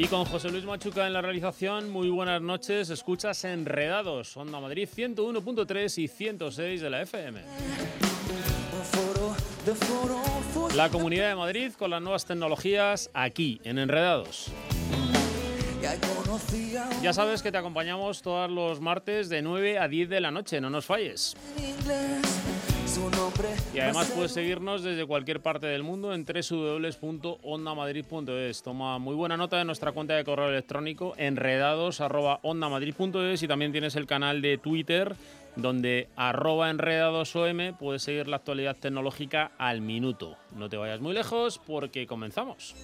Y con José Luis Machuca en la realización, muy buenas noches. Escuchas Enredados, Onda Madrid 101.3 y 106 de la FM. La Comunidad de Madrid con las nuevas tecnologías aquí, en Enredados. Ya sabes que te acompañamos todos los martes de 9 a 10 de la noche, no nos falles. Y además puedes seguirnos desde cualquier parte del mundo en www.ondamadrid.es. Toma muy buena nota de nuestra cuenta de correo electrónico enredados.ondamadrid.es y también tienes el canal de Twitter donde arroba enredadosom puedes seguir la actualidad tecnológica al minuto. No te vayas muy lejos porque comenzamos.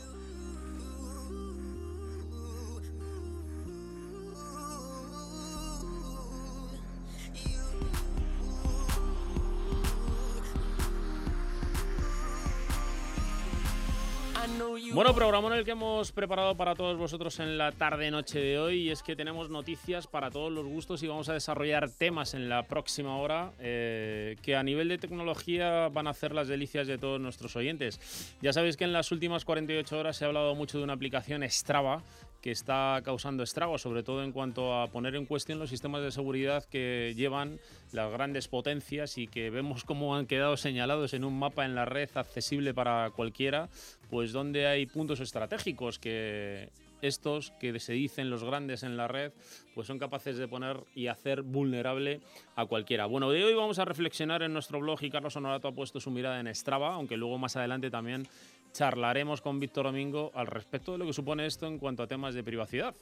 Bueno, programa en el que hemos preparado para todos vosotros en la tarde-noche de hoy y es que tenemos noticias para todos los gustos y vamos a desarrollar temas en la próxima hora eh, que a nivel de tecnología van a hacer las delicias de todos nuestros oyentes. Ya sabéis que en las últimas 48 horas se ha hablado mucho de una aplicación Strava que está causando estragos, sobre todo en cuanto a poner en cuestión los sistemas de seguridad que llevan las grandes potencias y que vemos cómo han quedado señalados en un mapa en la red accesible para cualquiera, pues donde hay puntos estratégicos que estos que se dicen los grandes en la red, pues son capaces de poner y hacer vulnerable a cualquiera. Bueno, de hoy vamos a reflexionar en nuestro blog y Carlos Honorato ha puesto su mirada en Strava, aunque luego más adelante también charlaremos con Víctor Domingo al respecto de lo que supone esto en cuanto a temas de privacidad.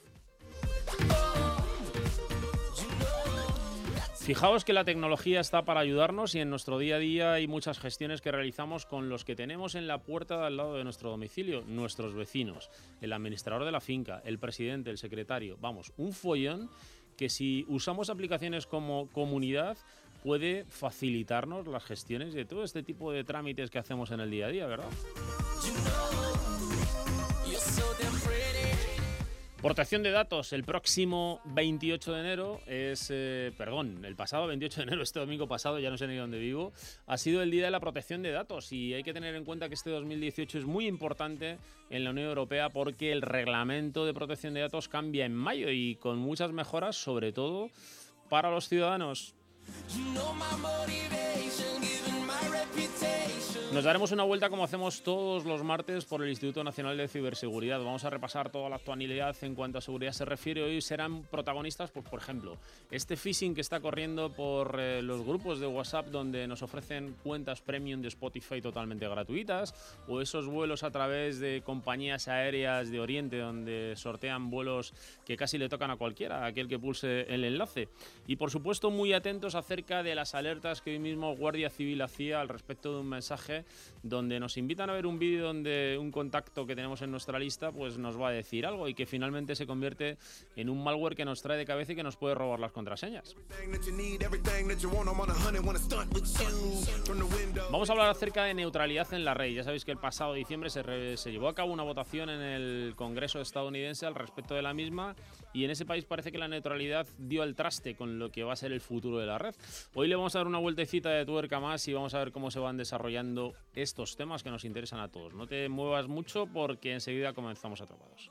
Fijaos que la tecnología está para ayudarnos y en nuestro día a día hay muchas gestiones que realizamos con los que tenemos en la puerta de al lado de nuestro domicilio, nuestros vecinos, el administrador de la finca, el presidente, el secretario. Vamos, un follón que si usamos aplicaciones como comunidad puede facilitarnos las gestiones de todo este tipo de trámites que hacemos en el día a día, ¿verdad? Protección de datos. El próximo 28 de enero es, eh, perdón, el pasado 28 de enero, este domingo pasado, ya no sé ni dónde vivo, ha sido el día de la protección de datos y hay que tener en cuenta que este 2018 es muy importante en la Unión Europea porque el reglamento de protección de datos cambia en mayo y con muchas mejoras, sobre todo para los ciudadanos. You know my motivation. Nos daremos una vuelta como hacemos todos los martes por el Instituto Nacional de Ciberseguridad. Vamos a repasar toda la actualidad en cuanto a seguridad se refiere. Hoy serán protagonistas, pues, por ejemplo, este phishing que está corriendo por eh, los grupos de WhatsApp donde nos ofrecen cuentas premium de Spotify totalmente gratuitas, o esos vuelos a través de compañías aéreas de Oriente donde sortean vuelos que casi le tocan a cualquiera, a aquel que pulse el enlace. Y por supuesto, muy atentos acerca de las alertas que hoy mismo Guardia Civil hacía al respecto de un mensaje donde nos invitan a ver un vídeo donde un contacto que tenemos en nuestra lista pues nos va a decir algo y que finalmente se convierte en un malware que nos trae de cabeza y que nos puede robar las contraseñas. Vamos a hablar acerca de neutralidad en la red. Ya sabéis que el pasado diciembre se, se llevó a cabo una votación en el Congreso estadounidense al respecto de la misma y en ese país parece que la neutralidad dio al traste con lo que va a ser el futuro de la red. Hoy le vamos a dar una vueltecita de tuerca más y vamos a ver cómo se van desarrollando estos temas que nos interesan a todos. No te muevas mucho porque enseguida comenzamos atrapados.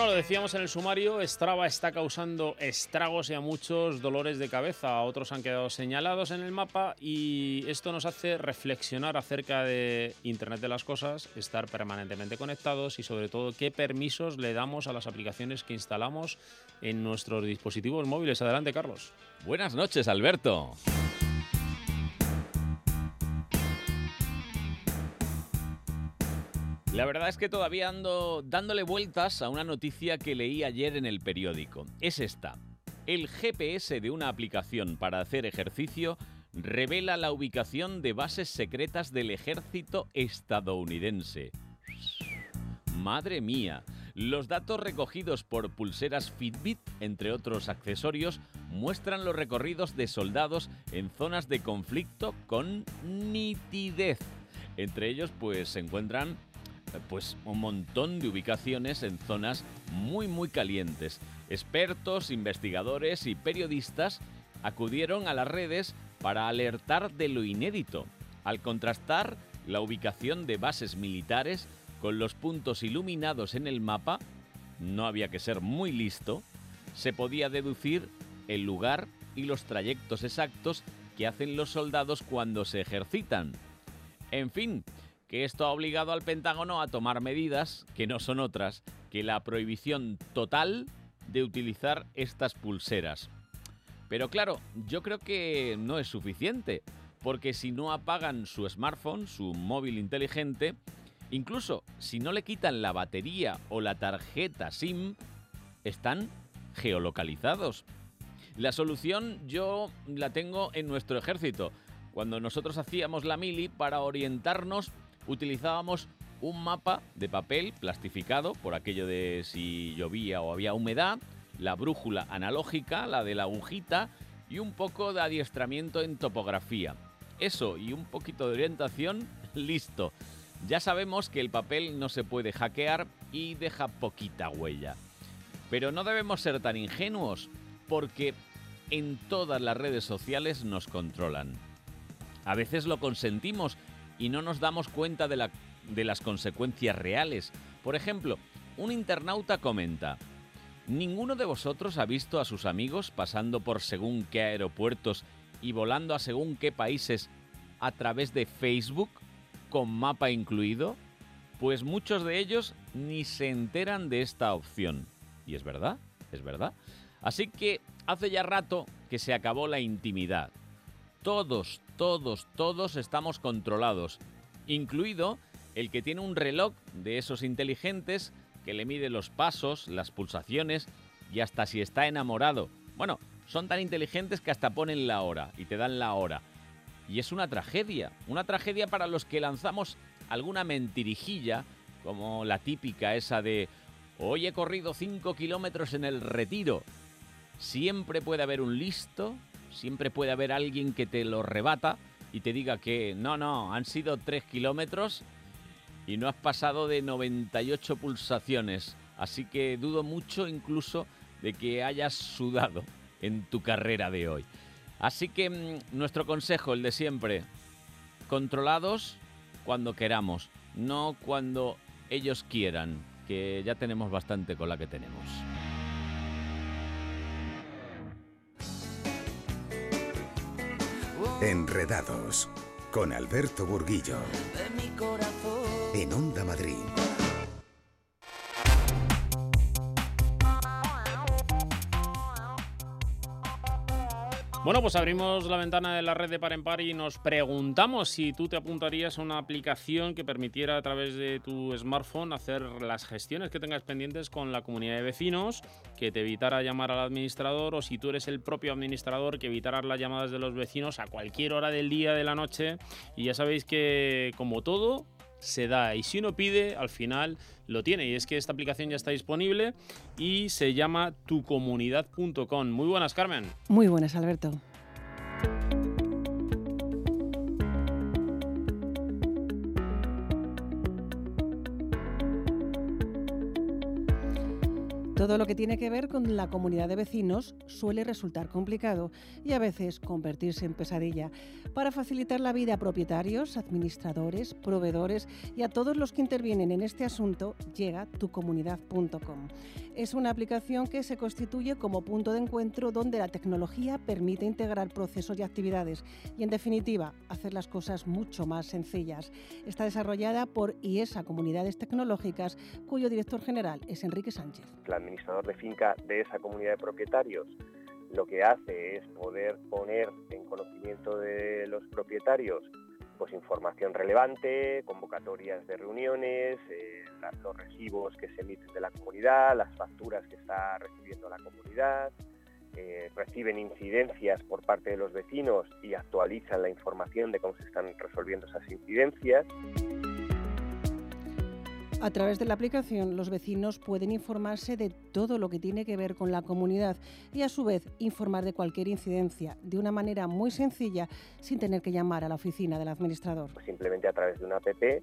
Bueno, lo decíamos en el sumario, Strava está causando estragos y a muchos dolores de cabeza. Otros han quedado señalados en el mapa y esto nos hace reflexionar acerca de Internet de las Cosas, estar permanentemente conectados y sobre todo qué permisos le damos a las aplicaciones que instalamos en nuestros dispositivos móviles. Adelante, Carlos. Buenas noches, Alberto. La verdad es que todavía ando dándole vueltas a una noticia que leí ayer en el periódico. Es esta. El GPS de una aplicación para hacer ejercicio revela la ubicación de bases secretas del ejército estadounidense. Madre mía, los datos recogidos por pulseras Fitbit, entre otros accesorios, muestran los recorridos de soldados en zonas de conflicto con nitidez. Entre ellos, pues se encuentran pues un montón de ubicaciones en zonas muy muy calientes. Expertos, investigadores y periodistas acudieron a las redes para alertar de lo inédito, al contrastar la ubicación de bases militares con los puntos iluminados en el mapa, no había que ser muy listo, se podía deducir el lugar y los trayectos exactos que hacen los soldados cuando se ejercitan. En fin, que esto ha obligado al Pentágono a tomar medidas que no son otras que la prohibición total de utilizar estas pulseras. Pero claro, yo creo que no es suficiente, porque si no apagan su smartphone, su móvil inteligente, incluso si no le quitan la batería o la tarjeta SIM, están geolocalizados. La solución yo la tengo en nuestro ejército. Cuando nosotros hacíamos la mili para orientarnos utilizábamos un mapa de papel plastificado por aquello de si llovía o había humedad, la brújula analógica, la de la agujita y un poco de adiestramiento en topografía. Eso y un poquito de orientación, listo. Ya sabemos que el papel no se puede hackear y deja poquita huella. Pero no debemos ser tan ingenuos porque en todas las redes sociales nos controlan. A veces lo consentimos y no nos damos cuenta de, la, de las consecuencias reales. Por ejemplo, un internauta comenta, ¿ninguno de vosotros ha visto a sus amigos pasando por según qué aeropuertos y volando a según qué países a través de Facebook, con mapa incluido? Pues muchos de ellos ni se enteran de esta opción. Y es verdad, es verdad. Así que hace ya rato que se acabó la intimidad. Todos, todos, todos estamos controlados, incluido el que tiene un reloj de esos inteligentes que le mide los pasos, las pulsaciones y hasta si está enamorado. Bueno, son tan inteligentes que hasta ponen la hora y te dan la hora. Y es una tragedia, una tragedia para los que lanzamos alguna mentirijilla, como la típica esa de hoy he corrido 5 kilómetros en el retiro. Siempre puede haber un listo siempre puede haber alguien que te lo rebata y te diga que no, no, han sido 3 kilómetros y no has pasado de 98 pulsaciones. Así que dudo mucho incluso de que hayas sudado en tu carrera de hoy. Así que mm, nuestro consejo, el de siempre, controlados cuando queramos, no cuando ellos quieran, que ya tenemos bastante con la que tenemos. Enredados con Alberto Burguillo. En Onda Madrid. Bueno, pues abrimos la ventana de la red de par en par y nos preguntamos si tú te apuntarías a una aplicación que permitiera a través de tu smartphone hacer las gestiones que tengas pendientes con la comunidad de vecinos, que te evitara llamar al administrador o si tú eres el propio administrador que evitaras las llamadas de los vecinos a cualquier hora del día, de la noche. Y ya sabéis que como todo, se da y si uno pide, al final lo tiene. Y es que esta aplicación ya está disponible y se llama tucomunidad.com. Muy buenas, Carmen. Muy buenas, Alberto. Todo lo que tiene que ver con la comunidad de vecinos suele resultar complicado y a veces convertirse en pesadilla. Para facilitar la vida a propietarios, administradores, proveedores y a todos los que intervienen en este asunto, llega tucomunidad.com. Es una aplicación que se constituye como punto de encuentro donde la tecnología permite integrar procesos y actividades y, en definitiva, hacer las cosas mucho más sencillas. Está desarrollada por IESA Comunidades Tecnológicas, cuyo director general es Enrique Sánchez administrador de finca de esa comunidad de propietarios lo que hace es poder poner en conocimiento de los propietarios pues información relevante, convocatorias de reuniones, eh, los recibos que se emiten de la comunidad, las facturas que está recibiendo la comunidad, eh, reciben incidencias por parte de los vecinos y actualizan la información de cómo se están resolviendo esas incidencias. A través de la aplicación, los vecinos pueden informarse de todo lo que tiene que ver con la comunidad y a su vez informar de cualquier incidencia de una manera muy sencilla sin tener que llamar a la oficina del administrador. Pues simplemente a través de una app eh,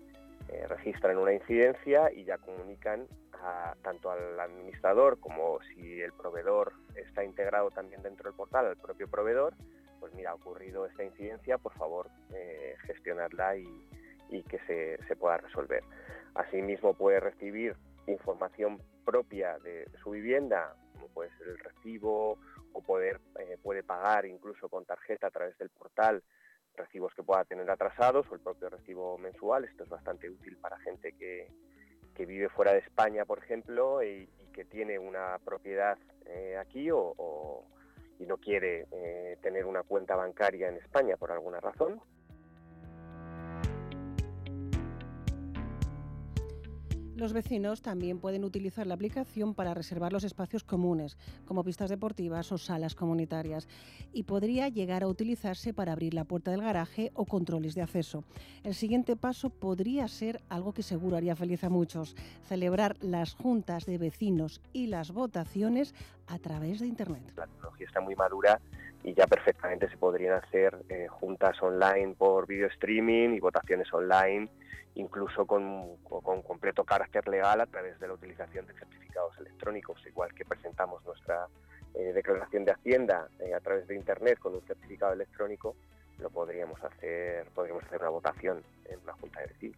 registran una incidencia y ya comunican tanto al administrador como si el proveedor está integrado también dentro del portal, al propio proveedor, pues mira, ha ocurrido esta incidencia, por favor, eh, gestionarla y, que se, se pueda resolver. Asimismo puede recibir información propia de, su vivienda, como puede ser el recibo o poder, eh, puede pagar incluso con tarjeta a través del portal recibos que pueda tener atrasados o el propio recibo mensual. Esto es bastante útil para gente que, vive fuera de España, por ejemplo, y, que tiene una propiedad eh, aquí o, y no quiere eh, tener una cuenta bancaria en España por alguna razón. Los vecinos también pueden utilizar la aplicación para reservar los espacios comunes, como pistas deportivas o salas comunitarias, y podría llegar a utilizarse para abrir la puerta del garaje o controles de acceso. El siguiente paso podría ser algo que seguro haría feliz a muchos, celebrar las juntas de vecinos y las votaciones a través de Internet. La tecnología está muy madura y ya perfectamente se podrían hacer eh, juntas online por video streaming y votaciones online incluso con, completo carácter legal a través de la utilización de certificados electrónicos, igual que presentamos nuestra eh, declaración de Hacienda eh, a través de Internet con un certificado electrónico, lo podríamos hacer, podríamos hacer una votación en una junta de vecinos.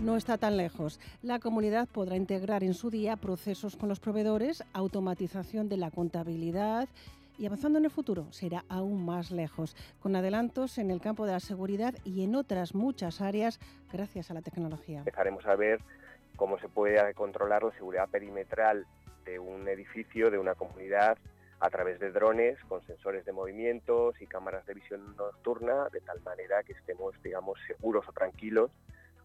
No está tan lejos. La comunidad podrá integrar en su día procesos con los proveedores, automatización de la contabilidad, y avanzando en el futuro será aún más lejos, con adelantos en el campo de la seguridad y en otras muchas áreas gracias a la tecnología. Empezaremos a ver cómo se puede controlar la seguridad perimetral de un edificio, de una comunidad, a través de drones con sensores de movimientos y cámaras de visión nocturna, de tal manera que estemos, digamos, seguros o tranquilos,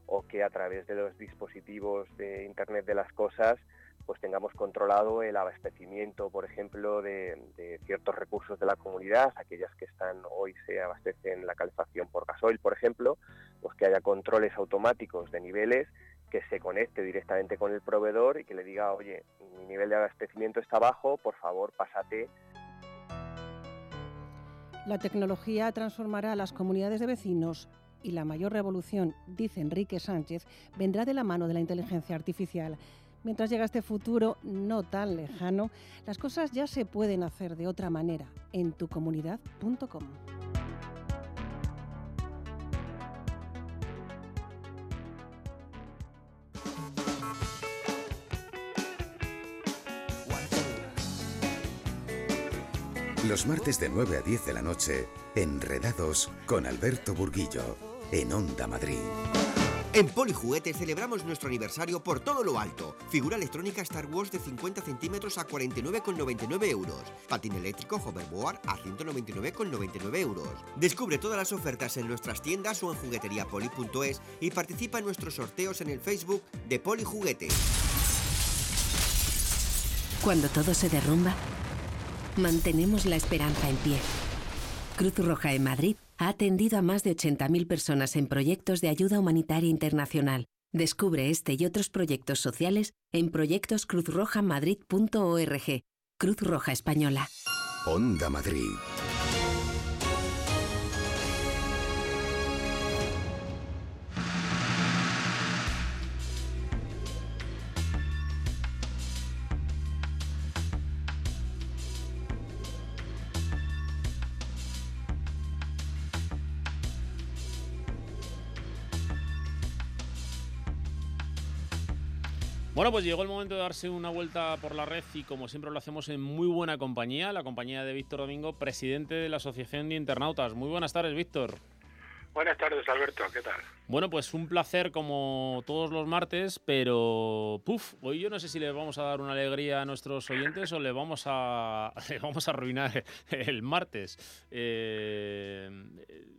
o que a través de los dispositivos de Internet de las Cosas pues tengamos controlado el abastecimiento, por ejemplo, de, ciertos recursos de la comunidad, aquellas que están hoy se abastecen la calefacción por gasoil, por ejemplo, pues que haya controles automáticos de niveles que se conecte directamente con el proveedor y que le diga, oye, mi nivel de abastecimiento está bajo, por favor, pásate. La tecnología transformará a las comunidades de vecinos y la mayor revolución, dice Enrique Sánchez, vendrá de la mano de la inteligencia artificial. Mientras llega este futuro no tan lejano, las cosas ya se pueden hacer de otra manera en tucomunidad.com. Los martes de 9 a 10 de la noche, Enredados con Alberto Burguillo, en Onda Madrid. En Polijuguetes celebramos nuestro aniversario por todo lo alto. Figura electrónica Star Wars de 50 centímetros a 49,99 euros. Patín eléctrico Hoverboard a 199,99 euros. Descubre todas las ofertas en nuestras tiendas o en jugueteriapoli.es y participa en nuestros sorteos en el Facebook de Polijuguetes. Cuando todo se derrumba, mantenemos la esperanza en pie. Cruz Roja en Madrid ha atendido a más de 80.000 personas en proyectos de ayuda humanitaria internacional. Descubre este y otros proyectos sociales en proyectoscruzrojamadrid.org. Cruz Roja Española. Onda Madrid. Bueno, pues llegó el momento de darse una vuelta por la red y como siempre lo hacemos en muy buena compañía, la compañía de Víctor Domingo, presidente de la Asociación de Internautas. Muy buenas tardes, Víctor. Buenas tardes, Alberto. ¿Qué tal? Bueno, pues un placer como todos los martes, pero puf, hoy yo no sé si le vamos a dar una alegría a nuestros oyentes o le vamos a, vamos a arruinar el martes. Eh,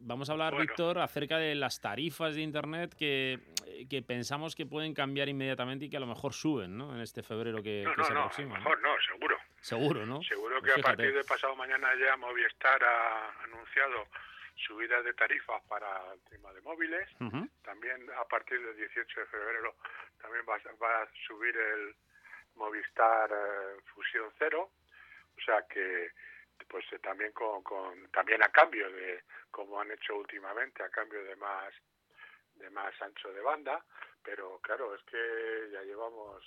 vamos a hablar, Víctor, acerca de las tarifas de Internet que, que, pensamos que pueden cambiar inmediatamente y que a lo mejor suben ¿no? en este febrero que, no, se no, aproxima. No, mejor no, seguro. Seguro, ¿no? Seguro que a partir de pasado mañana ya Movistar ha anunciado subidas de tarifas para el tema de móviles. También a partir del 18 de febrero también va, va a subir el Movistar eh, Fusión Cero. O sea que pues eh, también con, con, también a cambio de como han hecho últimamente a cambio de más de más ancho de banda pero claro es que ya llevamos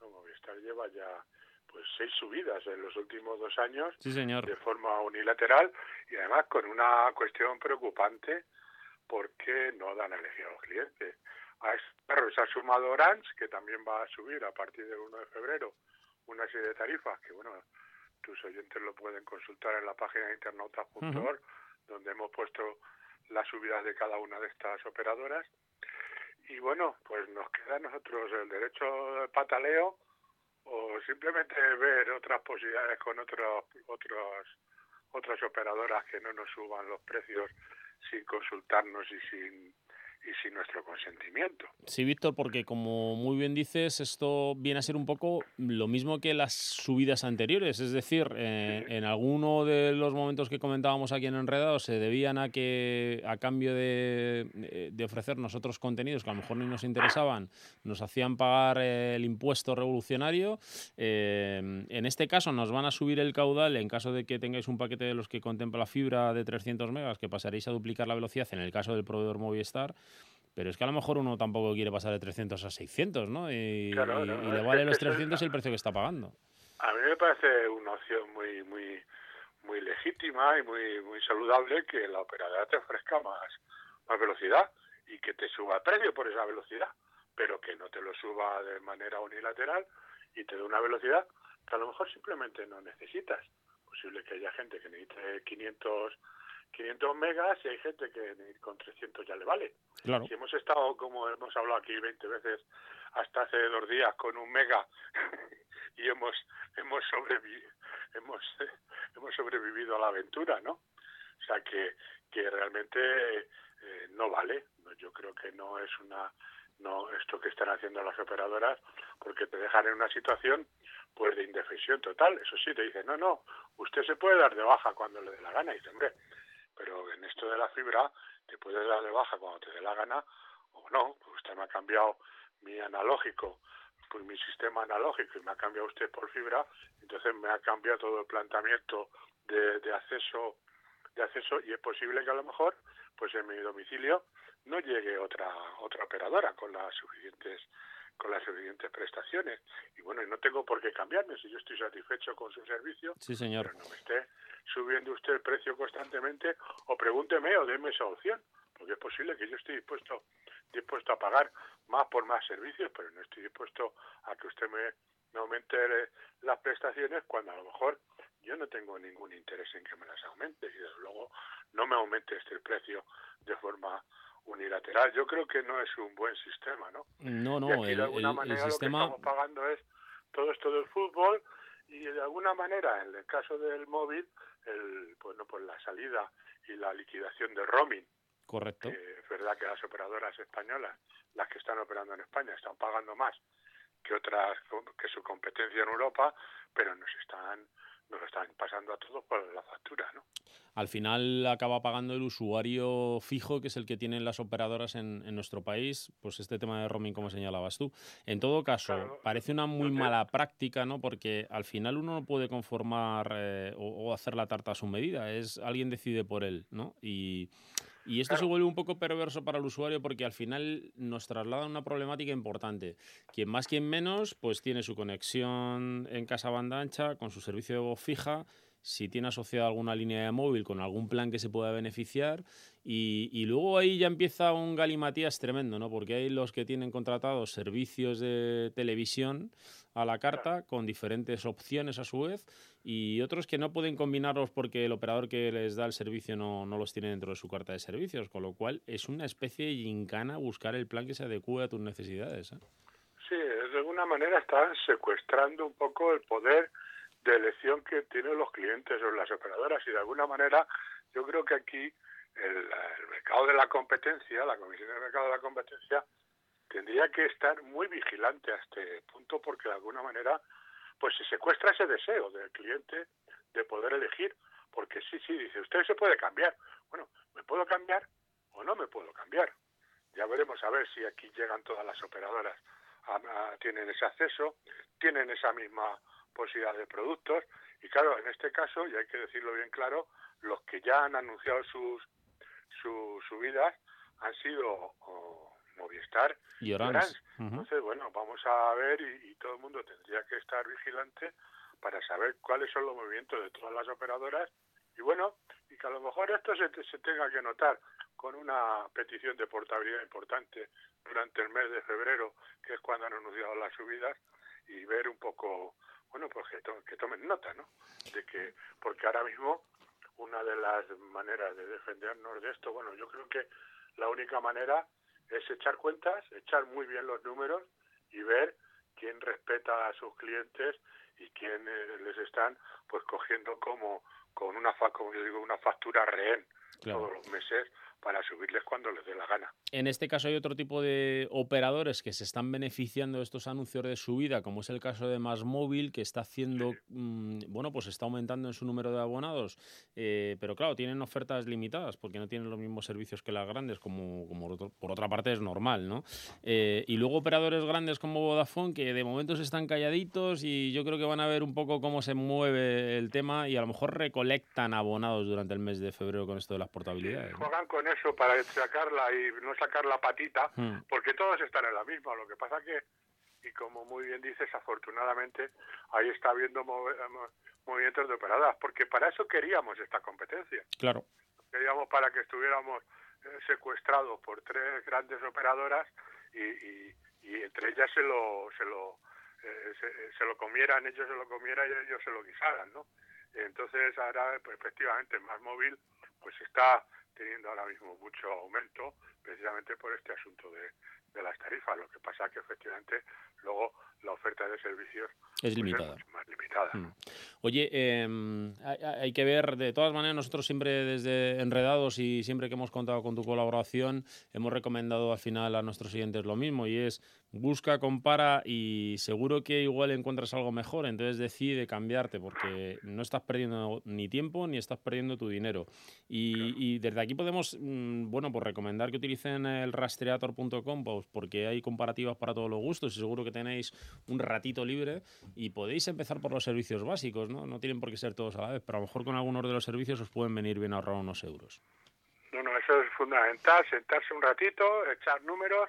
no, Movistar lleva ya pues seis subidas en los últimos dos años de forma unilateral y además con una cuestión preocupante porque no dan elegir a los clientes. A esto se ha sumado Orange, que también va a subir a partir del 1 de febrero una serie de tarifas que, bueno, tus oyentes lo pueden consultar en la página de internauta.org, donde hemos puesto las subidas de cada una de estas operadoras. Y bueno, pues nos queda a nosotros el derecho de pataleo o simplemente ver otras posibilidades con otros otros otras operadoras que no nos suban los precios sin consultarnos y sin y sin nuestro consentimiento. Sí, Víctor, porque como muy bien dices, esto viene a ser un poco lo mismo que las subidas anteriores. Es decir, eh, en alguno de los momentos que comentábamos aquí en Enredado se debían a que, a cambio de, de ofrecernos otros contenidos que a lo mejor ni nos interesaban, nos hacían pagar el impuesto revolucionario. Eh, en este caso nos van a subir el caudal en caso de que tengáis un paquete de los que contempla la fibra de 300 megas, que pasaréis a duplicar la velocidad en el caso del proveedor Movistar. Pero es que a lo mejor uno tampoco quiere pasar de 300 a 600, ¿no? Y, le vale los 300 el precio que está pagando. A mí me parece una opción muy muy muy legítima y muy muy saludable que la operadora te ofrezca más, más velocidad y que te suba el precio por esa velocidad, pero que no te lo suba de manera unilateral y te dé una velocidad que a lo mejor simplemente no necesitas. Posible que haya gente que necesite 500 500 megas y hay gente que con 300 ya le vale. Claro. Si hemos estado, como hemos hablado aquí 20 veces, hasta hace dos días con un mega y hemos hemos sobrevivido, hemos, hemos sobrevivido a la aventura, ¿no? O sea que, que realmente eh, no vale. Yo creo que no es una no esto que están haciendo las operadoras porque te dejan en una situación pues de indefensión total. Eso sí, te dicen, no, no, usted se puede dar de baja cuando le dé la gana. Y dice, hombre, pero en esto de la fibra te puedes dar de baja cuando te dé la gana o no, pues usted me ha cambiado mi analógico, pues mi sistema analógico y me ha cambiado usted por fibra, entonces me ha cambiado todo el planteamiento de, de acceso de acceso y es posible que a lo mejor pues en mi domicilio no llegue otra otra operadora con las suficientes con las suficientes prestaciones. Y bueno no tengo por qué cambiarme si yo estoy satisfecho con su servicio sí señor. pero no me esté subiendo usted el precio constantemente o pregúnteme o déme esa opción porque es posible que yo esté dispuesto dispuesto a pagar más por más servicios pero no estoy dispuesto a que usted me, me aumente las prestaciones cuando a lo mejor yo no tengo ningún interés en que me las aumente y desde luego no me aumente este precio de forma unilateral. Yo creo que no es un buen sistema, ¿no? No, no, y aquí, de alguna manera lo que estamos pagando es todo esto del fútbol y de alguna manera en el caso del móvil el bueno pues la salida y la liquidación del roaming. Correcto. Es verdad que las operadoras españolas las que están operando en España están pagando más que otras que su competencia en Europa pero nos están nos están pasando a todos por la factura, ¿no? Al final acaba pagando el usuario fijo, que es el que tienen las operadoras en, en nuestro país, pues este tema de roaming, como señalabas tú. En todo caso, parece una muy mala práctica, ¿no? Porque al final uno no puede conformar eh, o, o, hacer la tarta a su medida, es alguien decide por él, ¿no? Y y esto se vuelve un poco perverso para el usuario porque al final nos traslada una problemática importante. Quien más, quien menos, pues tiene su conexión en casa banda ancha con su servicio de voz fija si tiene asociada alguna línea de móvil con algún plan que se pueda beneficiar. Y, luego ahí ya empieza un galimatías tremendo, ¿no? Porque hay los que tienen contratados servicios de televisión a la carta con diferentes opciones a su vez y otros que no pueden combinarlos porque el operador que les da el servicio no, no los tiene dentro de su carta de servicios, con lo cual es una especie de gincana buscar el plan que se adecue a tus necesidades. ¿eh? Sí, de alguna manera están secuestrando un poco el poder de elección que tienen los clientes o las operadoras y de alguna manera yo creo que aquí el, mercado de la competencia, la Comisión de Mercado de la Competencia, tendría que estar muy vigilante a este punto porque de alguna manera pues se secuestra ese deseo del cliente de poder elegir porque sí, sí, dice, usted se puede cambiar. Bueno, ¿me puedo cambiar o no me puedo cambiar? Ya veremos a ver si aquí llegan todas las operadoras, tienen ese acceso, tienen esa misma posibilidad de productos y claro, en este caso, y hay que decirlo bien claro, los que ya han anunciado sus, sus subidas han sido Movistar y Orange. Entonces, bueno, vamos a ver y, todo el mundo tendría que estar vigilante para saber cuáles son los movimientos de todas las operadoras y bueno, y que a lo mejor esto se, se tenga que notar con una petición de portabilidad importante durante el mes de febrero, que es cuando han anunciado las subidas, y ver un poco, bueno, pues que, que tomen nota, ¿no? De que, porque ahora mismo una de las maneras de defendernos de esto, bueno, yo creo que la única manera es echar cuentas, echar muy bien los números y ver quién respeta a sus clientes y quién eh, les están pues cogiendo como con una como yo digo una factura rehén todos los meses para subirles cuando les dé la gana. En este caso hay otro tipo de operadores que se están beneficiando de estos anuncios de subida, como es el caso de Más Móvil, que está haciendo, mm, bueno, pues está aumentando en su número de abonados, eh, pero claro, tienen ofertas limitadas porque no tienen los mismos servicios que las grandes, como, como por otra parte es normal, ¿no? Eh, y luego operadores grandes como Vodafone, que de momento se están calladitos y yo creo que van a ver un poco cómo se mueve el tema y a lo mejor recolectan abonados durante el mes de febrero con esto de las portabilidades. Juegan con eso para sacarla y no sacar la patita, hmm. porque todos están en la misma. Lo que pasa que, y como muy bien dices, afortunadamente ahí está habiendo movimientos de operadoras, porque para eso queríamos esta competencia. Claro. Queríamos para que estuviéramos eh, secuestrados por tres grandes operadoras y, y, entre ellas se lo se lo eh, se, lo comieran ellos se lo comieran y ellos se lo guisaran no entonces ahora pues, efectivamente más móvil pues está teniendo ahora mismo mucho aumento precisamente por este asunto de, de las tarifas. Lo que pasa es que efectivamente luego la oferta de servicios es pues, limitada. más limitada. Mm. Oye, em, hay, que ver, de todas maneras, nosotros siempre desde Enredados y siempre que hemos contado con tu colaboración, hemos recomendado al final a nuestros siguientes lo mismo y es busca, compara y seguro que igual encuentras algo mejor, entonces decide cambiarte porque no estás perdiendo ni tiempo ni estás perdiendo tu dinero. Y, desde aquí podemos, mm, bueno, pues recomendar que utilicen el rastreator.com pues, porque hay comparativas para todos los gustos y seguro que tenéis un ratito libre y podéis empezar por los servicios básicos, ¿no? No tienen por qué ser todos a la vez, pero a lo mejor con algunos de los servicios os pueden venir bien ahorrar unos euros. No, no, eso es fundamental, sentarse un ratito, echar números,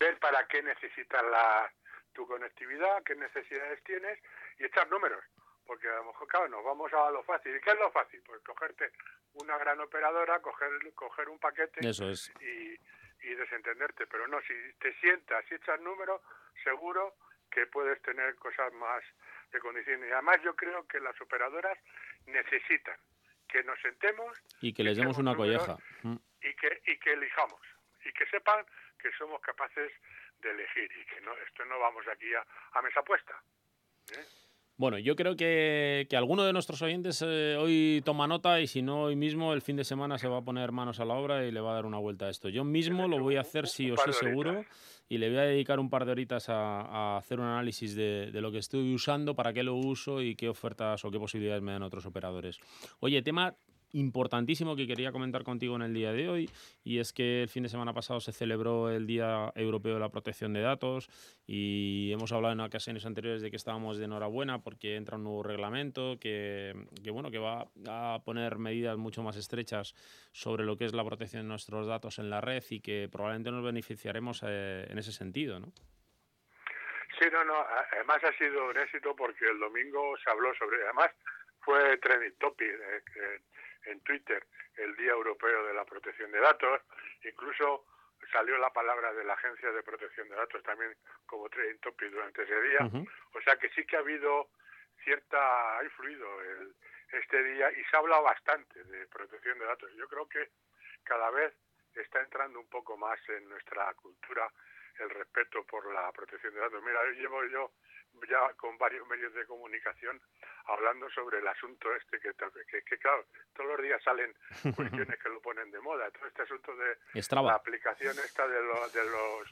ver para qué necesitas la, tu conectividad, qué necesidades tienes y echar números. Porque a lo mejor, claro, nos vamos a lo fácil. ¿Y qué es lo fácil? Pues cogerte una gran operadora, coger, coger un paquete Y, y desentenderte. Pero no, si te sientas y echas números, seguro que puedes tener cosas más de condiciones. Y además yo creo que las operadoras necesitan que nos sentemos y que les demos una colleja mm. y que y que elijamos y que sepan que somos capaces de elegir y que no esto no vamos aquí a, mesa puesta. ¿eh? Bueno, yo creo que, que alguno de nuestros oyentes eh, hoy toma nota y si no hoy mismo, el fin de semana se va a poner manos a la obra y le va a dar una vuelta a esto. Yo mismo lo voy a hacer sí o sí seguro y le voy a dedicar un par de horitas a, hacer un análisis de, de, lo que estoy usando, para qué lo uso y qué ofertas o qué posibilidades me dan otros operadores. Oye, tema importantísimo que quería comentar contigo en el día de hoy y es que el fin de semana pasado se celebró el Día Europeo de la Protección de Datos y hemos hablado en ocasiones anteriores de que estábamos de enhorabuena porque entra un nuevo reglamento que, bueno que va a poner medidas mucho más estrechas sobre lo que es la protección de nuestros datos en la red y que probablemente nos beneficiaremos eh, en ese sentido, ¿no? Sí, no, no. Además ha sido un éxito porque el domingo se habló sobre, además fue trending topic eh, en Twitter el Día Europeo de la Protección de Datos, incluso salió la palabra de la Agencia de Protección de Datos también como trending topic durante ese día, o sea que sí que ha habido cierta, ha influido el, este día y se ha hablado bastante de protección de datos. Yo creo que cada vez está entrando un poco más en nuestra cultura el respeto por la protección de datos. Mira, llevo yo ya con varios medios de comunicación hablando sobre el asunto este que, que, claro, todos los días salen cuestiones que lo ponen de moda. Todo este asunto de la aplicación esta de los, de los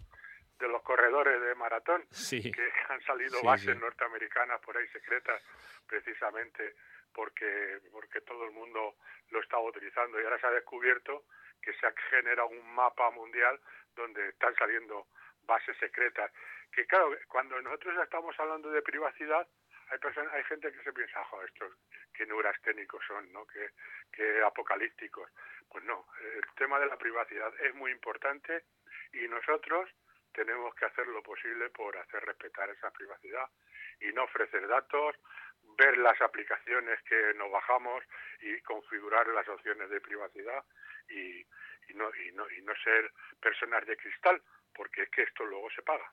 de los corredores de maratón que han salido bases norteamericanas por ahí secretas precisamente porque porque todo el mundo lo estaba utilizando y ahora se ha descubierto que se ha generado un mapa mundial donde están saliendo bases secretas. Que claro, cuando nosotros estamos hablando de privacidad, hay personas, hay gente que se piensa, joder, estos qué neurasténicos son, ¿no? Qué, qué apocalípticos. Pues no, el tema de la privacidad es muy importante y nosotros tenemos que hacer lo posible por hacer respetar esa privacidad y no ofrecer datos, ver las aplicaciones que nos bajamos y configurar las opciones de privacidad y, y, no, y, no, y no ser personas de cristal, porque es que esto luego se paga.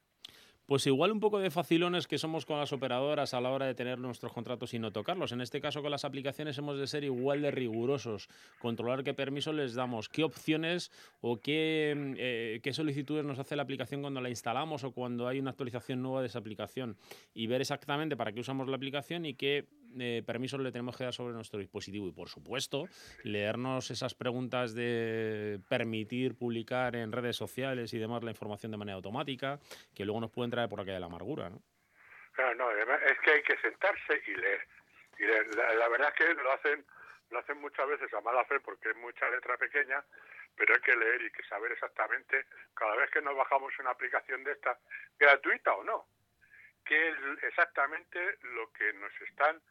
Pues igual un poco de facilones que somos con las operadoras a la hora de tener nuestros contratos y no tocarlos. En este caso con las aplicaciones hemos de ser igual de rigurosos, controlar qué permiso les damos, qué opciones o qué, eh, qué solicitudes nos hace la aplicación cuando la instalamos o cuando hay una actualización nueva de esa aplicación y ver exactamente para qué usamos la aplicación y qué eh, permisos le tenemos que dar sobre nuestro dispositivo. Y por supuesto, leernos esas preguntas de permitir publicar en redes sociales y demás la información de manera automática, que luego nos pueden traer por aquí de la amargura. ¿no? Claro, no, es que hay que sentarse y leer. Y La, verdad es que lo hacen, lo hacen muchas veces a mala fe porque es mucha letra pequeña, pero hay que leer y que saber exactamente, cada vez que nos bajamos una aplicación de esta, gratuita o no, qué es exactamente lo que nos están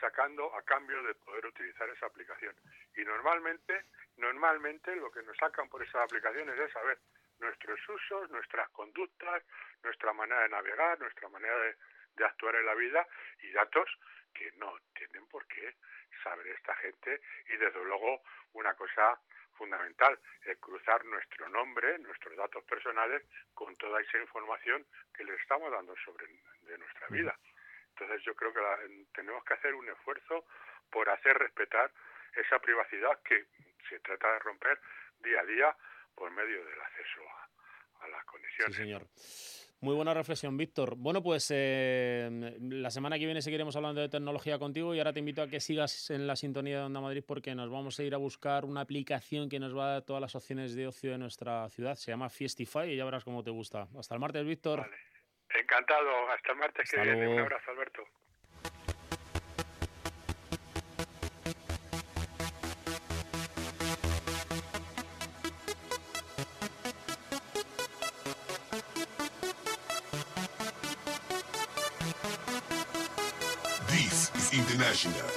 sacando a cambio de poder utilizar esa aplicación. Y normalmente, normalmente lo que nos sacan por esas aplicaciones es saber nuestros usos, nuestras conductas, nuestra manera de navegar, nuestra manera de, actuar en la vida y datos que no tienen por qué saber esta gente y desde luego una cosa fundamental, es cruzar nuestro nombre, nuestros datos personales con toda esa información que le estamos dando sobre de nuestra vida. Entonces yo creo que tenemos que hacer un esfuerzo por hacer respetar esa privacidad que se trata de romper día a día por medio del acceso a, las conexiones. Sí, señor. Muy buena reflexión, Víctor. Bueno, pues eh, la semana que viene seguiremos hablando de tecnología contigo y ahora te invito a que sigas en la sintonía de Onda Madrid porque nos vamos a ir a buscar una aplicación que nos va a dar todas las opciones de ocio de nuestra ciudad. Se llama Fiestify y ya verás cómo te gusta. Hasta el martes, Víctor. Encantado. Hasta el martes que viene. Un abrazo, Alberto. This is International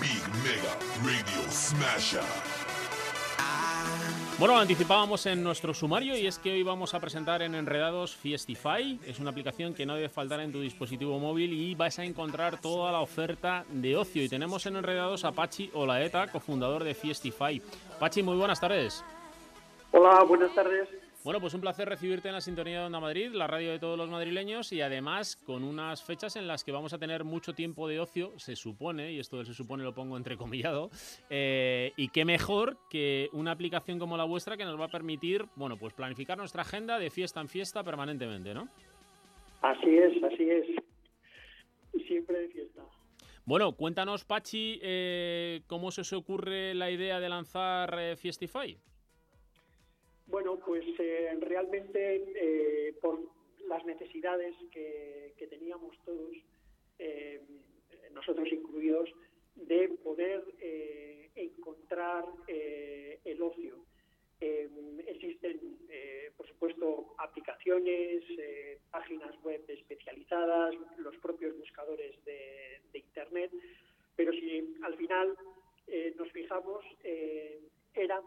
Big Mega Radio Smasher. Bueno, anticipábamos en nuestro sumario y es que hoy vamos a presentar en Enredados Fiestify. Es una aplicación que no debe faltar en tu dispositivo móvil y vas a encontrar toda la oferta de ocio. Y tenemos en Enredados a Pachi Olaeta, cofundador de Fiestify. Pachi, muy buenas tardes. Hola, buenas tardes. Bueno, pues un placer recibirte en la sintonía de Onda Madrid, la radio de todos los madrileños y además con unas fechas en las que vamos a tener mucho tiempo de ocio, se supone, y esto se supone lo pongo entrecomillado, eh, y qué mejor que una aplicación como la vuestra que nos va a permitir, bueno, pues planificar nuestra agenda de fiesta en fiesta permanentemente, ¿no? Así es, así es. Siempre de fiesta. Bueno, cuéntanos, Pachi, eh, cómo se os ocurre la idea de lanzar eh, Fiestify. Bueno, pues eh, realmente eh, por las necesidades que, teníamos todos, eh, nosotros incluidos, de poder encontrar el ocio. existen, por supuesto, aplicaciones, páginas web especializadas, los propios buscadores de, de Internet, pero si al final nos fijamos, era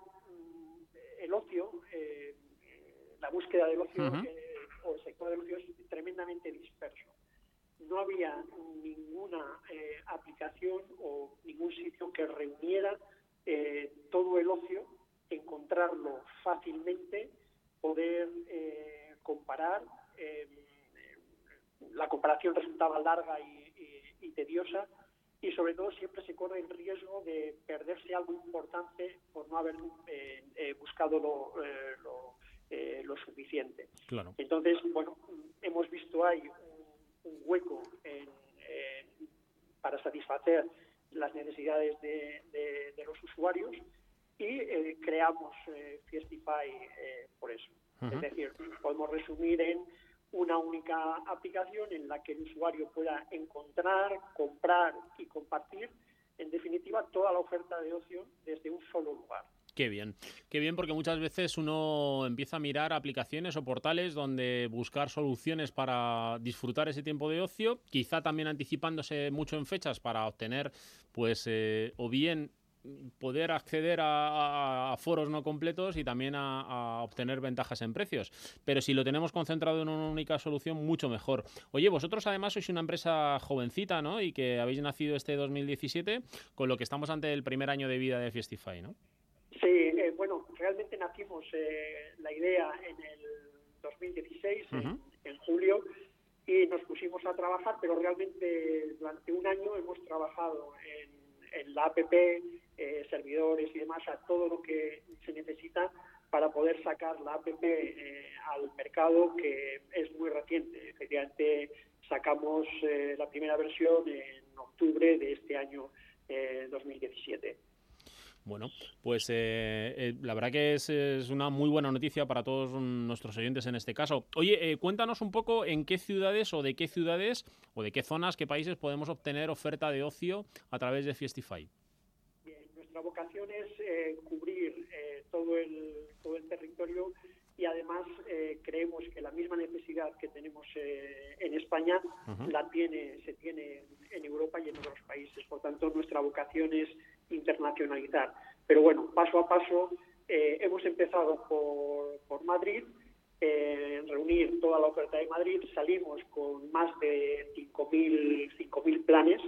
el ocio, eh, eh, la búsqueda del ocio eh, o el sector del ocio es tremendamente disperso. No había ninguna eh, aplicación o ningún sitio que reuniera eh, todo el ocio, encontrarlo fácilmente, poder comparar. la comparación resultaba larga y tediosa y sobre todo siempre se corre el riesgo de perderse algo importante por no haber buscado lo, lo, suficiente. Claro. Entonces, bueno, hemos visto ahí un, hueco para satisfacer las necesidades de, los usuarios y eh, creamos eh, Fiestify eh, por eso. Es decir, podemos resumir en una única aplicación en la que el usuario pueda encontrar, comprar y compartir, en definitiva, toda la oferta de ocio desde un solo lugar. Qué bien, qué bien porque muchas veces uno empieza a mirar aplicaciones o portales donde buscar soluciones para disfrutar ese tiempo de ocio, quizá también anticipándose mucho en fechas para obtener, pues, eh, o bien poder acceder a, foros no completos y también a, obtener ventajas en precios. Pero si lo tenemos concentrado en una única solución, mucho mejor. Oye, vosotros además sois una empresa jovencita, ¿no? Y que habéis nacido este 2017, con lo que estamos ante el primer año de vida de Fiestify, ¿no? Sí, eh, bueno, realmente nacimos eh, la idea en el 2016, en, julio, y nos pusimos a trabajar, pero realmente durante un año hemos trabajado en, la APP, eh, servidores y demás, a todo lo que se necesita para poder sacar la APP al mercado, que es muy reciente. Efectivamente, sacamos la primera versión en octubre de este año 2017. Bueno, pues eh, eh, la verdad que es, una muy buena noticia para todos nuestros oyentes en este caso. Oye, eh, cuéntanos un poco en qué ciudades o de qué ciudades o de qué zonas, qué países podemos obtener oferta de ocio a través de Fiestify. Bien, nuestra vocación es cubrir todo, el, todo el territorio y además creemos que la misma necesidad que tenemos en España la tiene se tiene en Europa y en otros países. Por tanto, nuestra vocación es internacionalizar. Pero bueno, paso a paso eh, hemos empezado por, por Madrid, eh, reunir toda la oferta de Madrid, salimos con más de 5.000 planes.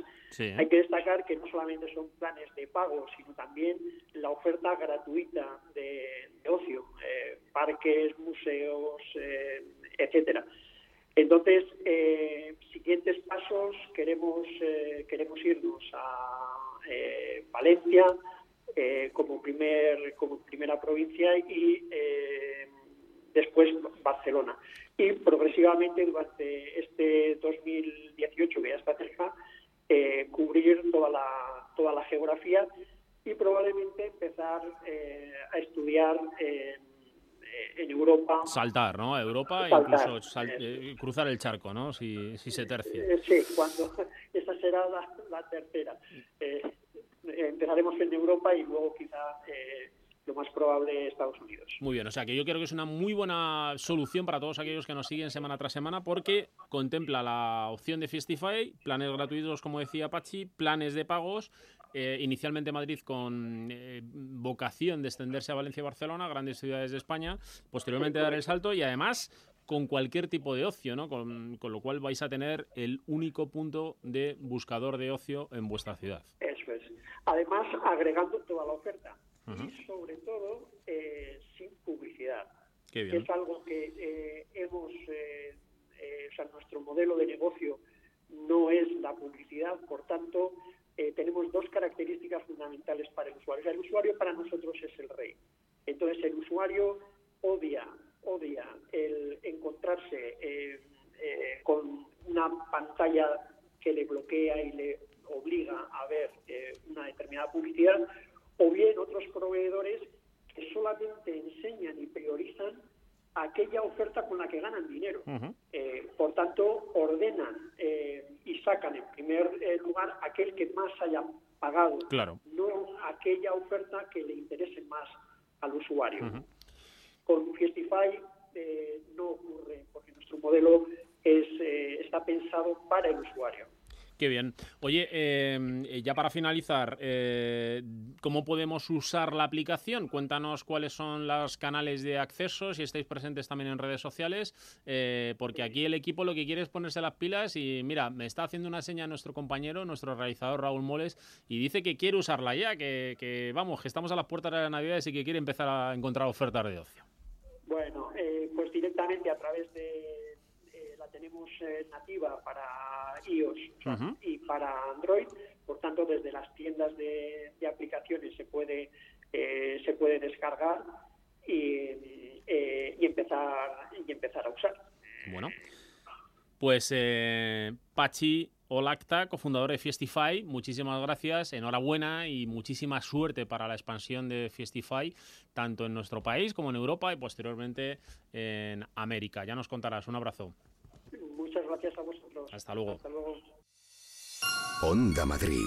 Hay que destacar que no solamente son planes de pago, sino también la oferta gratuita de, ocio, eh, parques, museos, eh, etcétera. Entonces, siguientes pasos, queremos, queremos irnos a eh, Valencia eh, como, primer, como primera provincia y eh, después Barcelona. Y progresivamente durante este 2018 que ya está cerca, cubrir toda la, toda la geografía y probablemente empezar a estudiar en Europa. Saltar, ¿no? A Europa e incluso cruzar el charco, ¿no? Si, si se tercia. sí, cuando esa será la, la tercera empezaremos en Europa y luego quizá eh, lo más probable Estados Unidos. Muy bien, o sea que yo creo que es una muy buena solución para todos aquellos que nos siguen semana tras semana porque contempla la opción de Fiestify, planes gratuitos como decía Pachi, planes de pagos, eh, inicialmente Madrid con eh, vocación de extenderse a Valencia y Barcelona, grandes ciudades de España, posteriormente dar el salto y además con cualquier tipo de ocio, ¿no? Con, con, lo cual vais a tener el único punto de buscador de ocio en vuestra ciudad. Eso es. Además, agregando toda la oferta y sobre todo eh, sin publicidad. Que es algo que hemos, o sea, nuestro modelo de negocio no es la publicidad, por tanto, tenemos dos características fundamentales para el usuario. el usuario para nosotros es el rey. Entonces, el usuario odia, odia el encontrarse con una pantalla que le bloquea y le obliga a ver eh, una determinada publicidad, o bien otros proveedores que solamente enseñan y priorizan aquella oferta con la que ganan dinero. Eh, por tanto, ordenan eh, y sacan en primer lugar aquel haya pagado, no aquella oferta que le interese más al usuario. Con Fiestify no ocurre, porque nuestro modelo es, está pensado para el usuario. Qué bien. Oye, em, eh, ya para finalizar, eh, ¿cómo podemos usar la aplicación? Cuéntanos cuáles son los canales de acceso, si estáis presentes también en redes sociales, eh, porque aquí el equipo lo que quiere es ponerse las pilas y mira, me está haciendo una seña nuestro compañero, nuestro realizador Raúl Moles, y dice que quiere usarla ya, que, que vamos, que estamos a las puertas de la Navidad y que quiere empezar a encontrar ofertas de ocio. Bueno, pues directamente a través de tenemos eh, nativa para iOS y para Android, por tanto desde las tiendas de, aplicaciones se puede eh, se puede descargar y, eh, y, empezar y empezar a usar. Bueno, pues Pachi Olacta, cofundador de Fiestify, muchísimas gracias, enhorabuena y muchísima suerte para la expansión de Fiestify, tanto en nuestro país como en Europa y posteriormente en América. Ya nos contarás. Un abrazo. Muchas gracias a vosotros. Hasta luego. Hasta luego. Onda Madrid.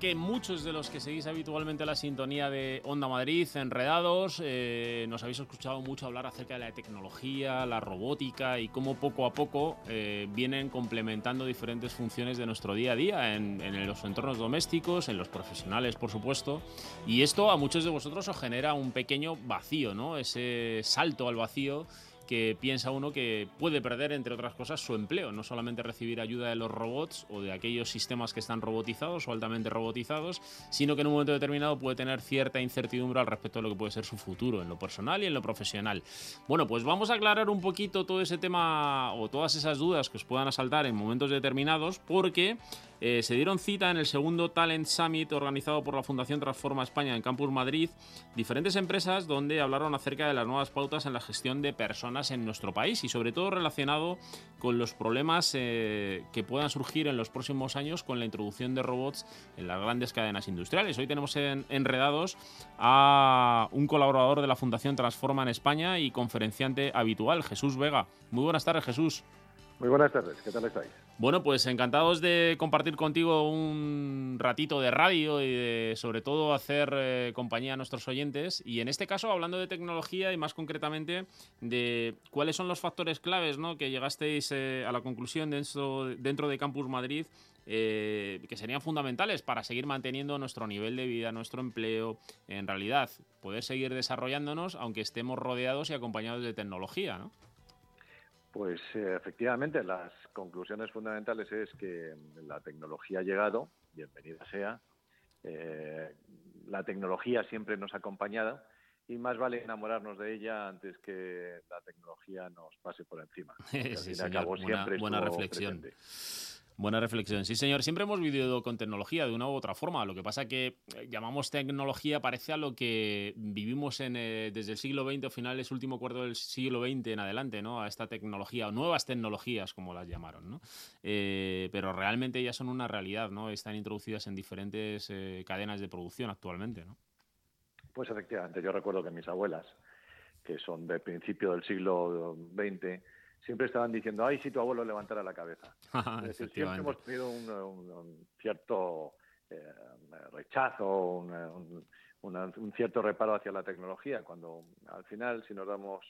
Muchos de los que seguís habitualmente la sintonía de Onda Madrid, enredados, eh, nos habéis escuchado mucho hablar acerca de la tecnología, la robótica y cómo poco a poco eh, vienen complementando diferentes funciones de nuestro día a día en, en, los entornos domésticos, en los profesionales, por supuesto. Y esto a muchos de vosotros os genera un pequeño vacío, ¿no? Ese salto al vacío que piensa uno que puede perder, entre otras cosas, su empleo, no solamente recibir ayuda de los robots o de aquellos sistemas que están robotizados o altamente robotizados, sino que en un momento determinado puede tener cierta incertidumbre al respecto de lo que puede ser su futuro en lo personal y en lo profesional. Bueno, pues vamos a aclarar un poquito todo ese tema o todas esas dudas que os puedan asaltar en momentos determinados, porque eh, se dieron cita en el segundo Talent Summit organizado por la Fundación Transforma España en Campus Madrid diferentes empresas donde hablaron acerca de las nuevas pautas en la gestión de personas en nuestro país y sobre todo relacionado con los problemas eh, que puedan surgir en los próximos años con la introducción de robots en las grandes cadenas industriales. Hoy tenemos enredados a un colaborador de la Fundación Transforma en España y conferenciante habitual, Jesús Vega. Muy buenas tardes, Jesús. Muy buenas tardes, ¿qué tal estáis? Bueno, pues encantados de compartir contigo un ratito de radio y de sobre todo hacer eh, compañía a nuestros oyentes. Y en este caso, hablando de tecnología y más concretamente de cuáles son los factores claves ¿no? que llegasteis eh, a la conclusión dentro, dentro de Campus Madrid eh, que serían fundamentales para seguir manteniendo nuestro nivel de vida, nuestro empleo, en realidad poder seguir desarrollándonos aunque estemos rodeados y acompañados de tecnología, ¿no? Pues eh, efectivamente, las conclusiones fundamentales es que la tecnología ha llegado, bienvenida sea. Eh, la tecnología siempre nos ha acompañado y más vale enamorarnos de ella antes que la tecnología nos pase por encima. sí, buena, reflexión. Buena reflexión. Sí, señor. Siempre hemos vivido con tecnología de una u otra forma. Lo que pasa que eh, llamamos tecnología parece a lo que vivimos en, eh, desde el siglo XX o finales, último cuarto del siglo XX en adelante, ¿no? A esta tecnología o nuevas tecnologías, como las llamaron, ¿no? Eh, pero realmente ya son una realidad, ¿no? Están introducidas en diferentes cadenas de producción actualmente, ¿no? Pues efectivamente. Yo recuerdo que mis abuelas, que son de principio del siglo XX, siempre estaban diciendo, ay, si tu abuelo levantara la cabeza. siempre hemos tenido un, cierto eh, rechazo, un, cierto reparo hacia la tecnología, cuando al final, si nos damos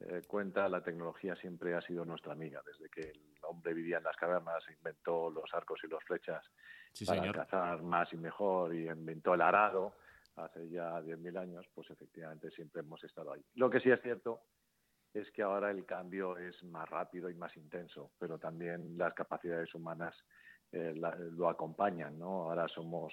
eh, cuenta, la tecnología siempre ha sido nuestra amiga. Desde que el hombre vivía en las cavernas, inventó los arcos y las flechas para cazar más y mejor y inventó el arado hace ya 10.000 años, pues efectivamente siempre hemos estado ahí. Lo que sí es cierto es que ahora el cambio es más rápido y más intenso, pero también las capacidades humanas eh, lo acompañan, ¿no? Ahora somos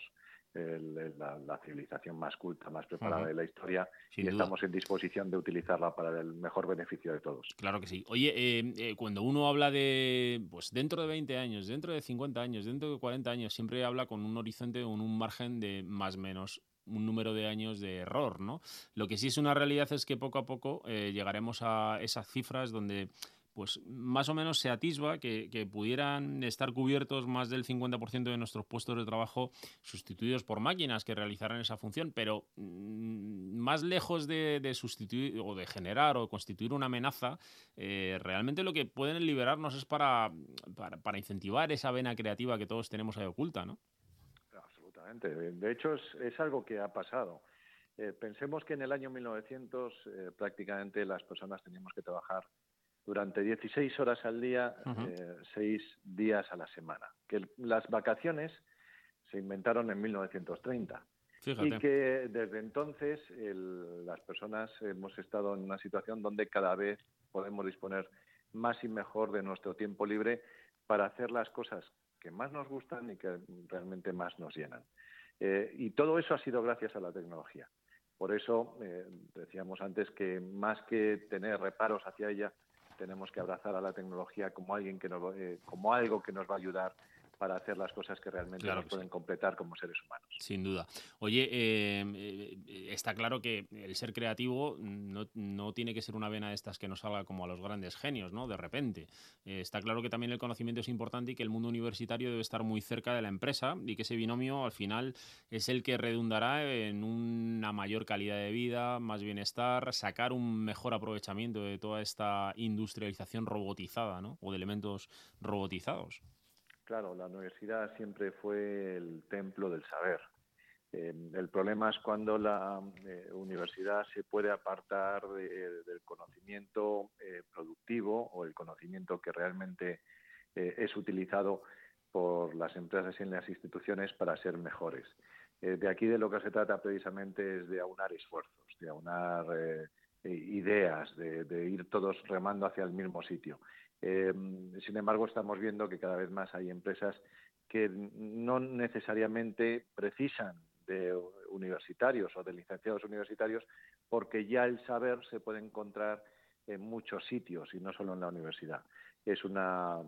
la, civilización más culta, más preparada de la historia y estamos en disposición de utilizarla para el mejor beneficio de todos. Claro que sí. Oye, eh, eh, cuando uno habla de, pues dentro de 20 años, dentro de 50 años, dentro de 40 años, siempre habla con un horizonte, con un margen de más o menos un número de años de error, ¿no? Lo que sí es una realidad es que poco a poco eh, llegaremos a esas cifras donde pues más o menos se atisba que, pudieran estar cubiertos más del 50% de nuestros puestos de trabajo sustituidos por máquinas que realizaran esa función, pero mm, más lejos de, sustituir o de generar o constituir una amenaza, eh, realmente lo que pueden liberarnos es para, para, incentivar esa vena creativa que todos tenemos ahí oculta, ¿no? De hecho, es, algo que ha pasado. Eh, pensemos que en el año 1900 eh, prácticamente las personas teníamos que trabajar durante 16 horas al día, eh, seis días a la semana. Que las vacaciones se inventaron en 1930. Y que desde entonces las personas hemos estado en una situación donde cada vez podemos disponer más y mejor de nuestro tiempo libre para hacer las cosas que más nos gustan y que realmente más nos llenan. Eh, y todo eso ha sido gracias a la tecnología. Por eso eh, decíamos antes que más que tener reparos hacia ella, tenemos que abrazar a la tecnología como alguien que nos, eh, como algo que nos va a ayudar para hacer las cosas que realmente nos pueden completar como seres humanos. Sin duda. Oye, eh, eh, está claro que el ser creativo no, tiene que ser una vena de estas que nos salga como a los grandes genios, ¿no? De repente. está claro que también el conocimiento es importante y que el mundo universitario debe estar muy cerca de la empresa y que ese binomio al final es el que redundará en una mayor calidad de vida, más bienestar, sacar un mejor aprovechamiento de toda esta industrialización robotizada, ¿no? O de elementos robotizados. Claro, la universidad siempre fue el templo del saber. Eh, el problema es cuando la eh, universidad se puede apartar del conocimiento eh, productivo o el conocimiento que realmente es utilizado por las empresas y las instituciones para ser mejores. de aquí de lo que se trata precisamente es de aunar esfuerzos, de aunar ideas, de ir todos remando hacia el mismo sitio. Eh, sin embargo, estamos viendo que cada vez más hay empresas que no necesariamente precisan de universitarios o de licenciados universitarios porque ya el saber se puede encontrar en muchos sitios y no solo en la universidad. Es una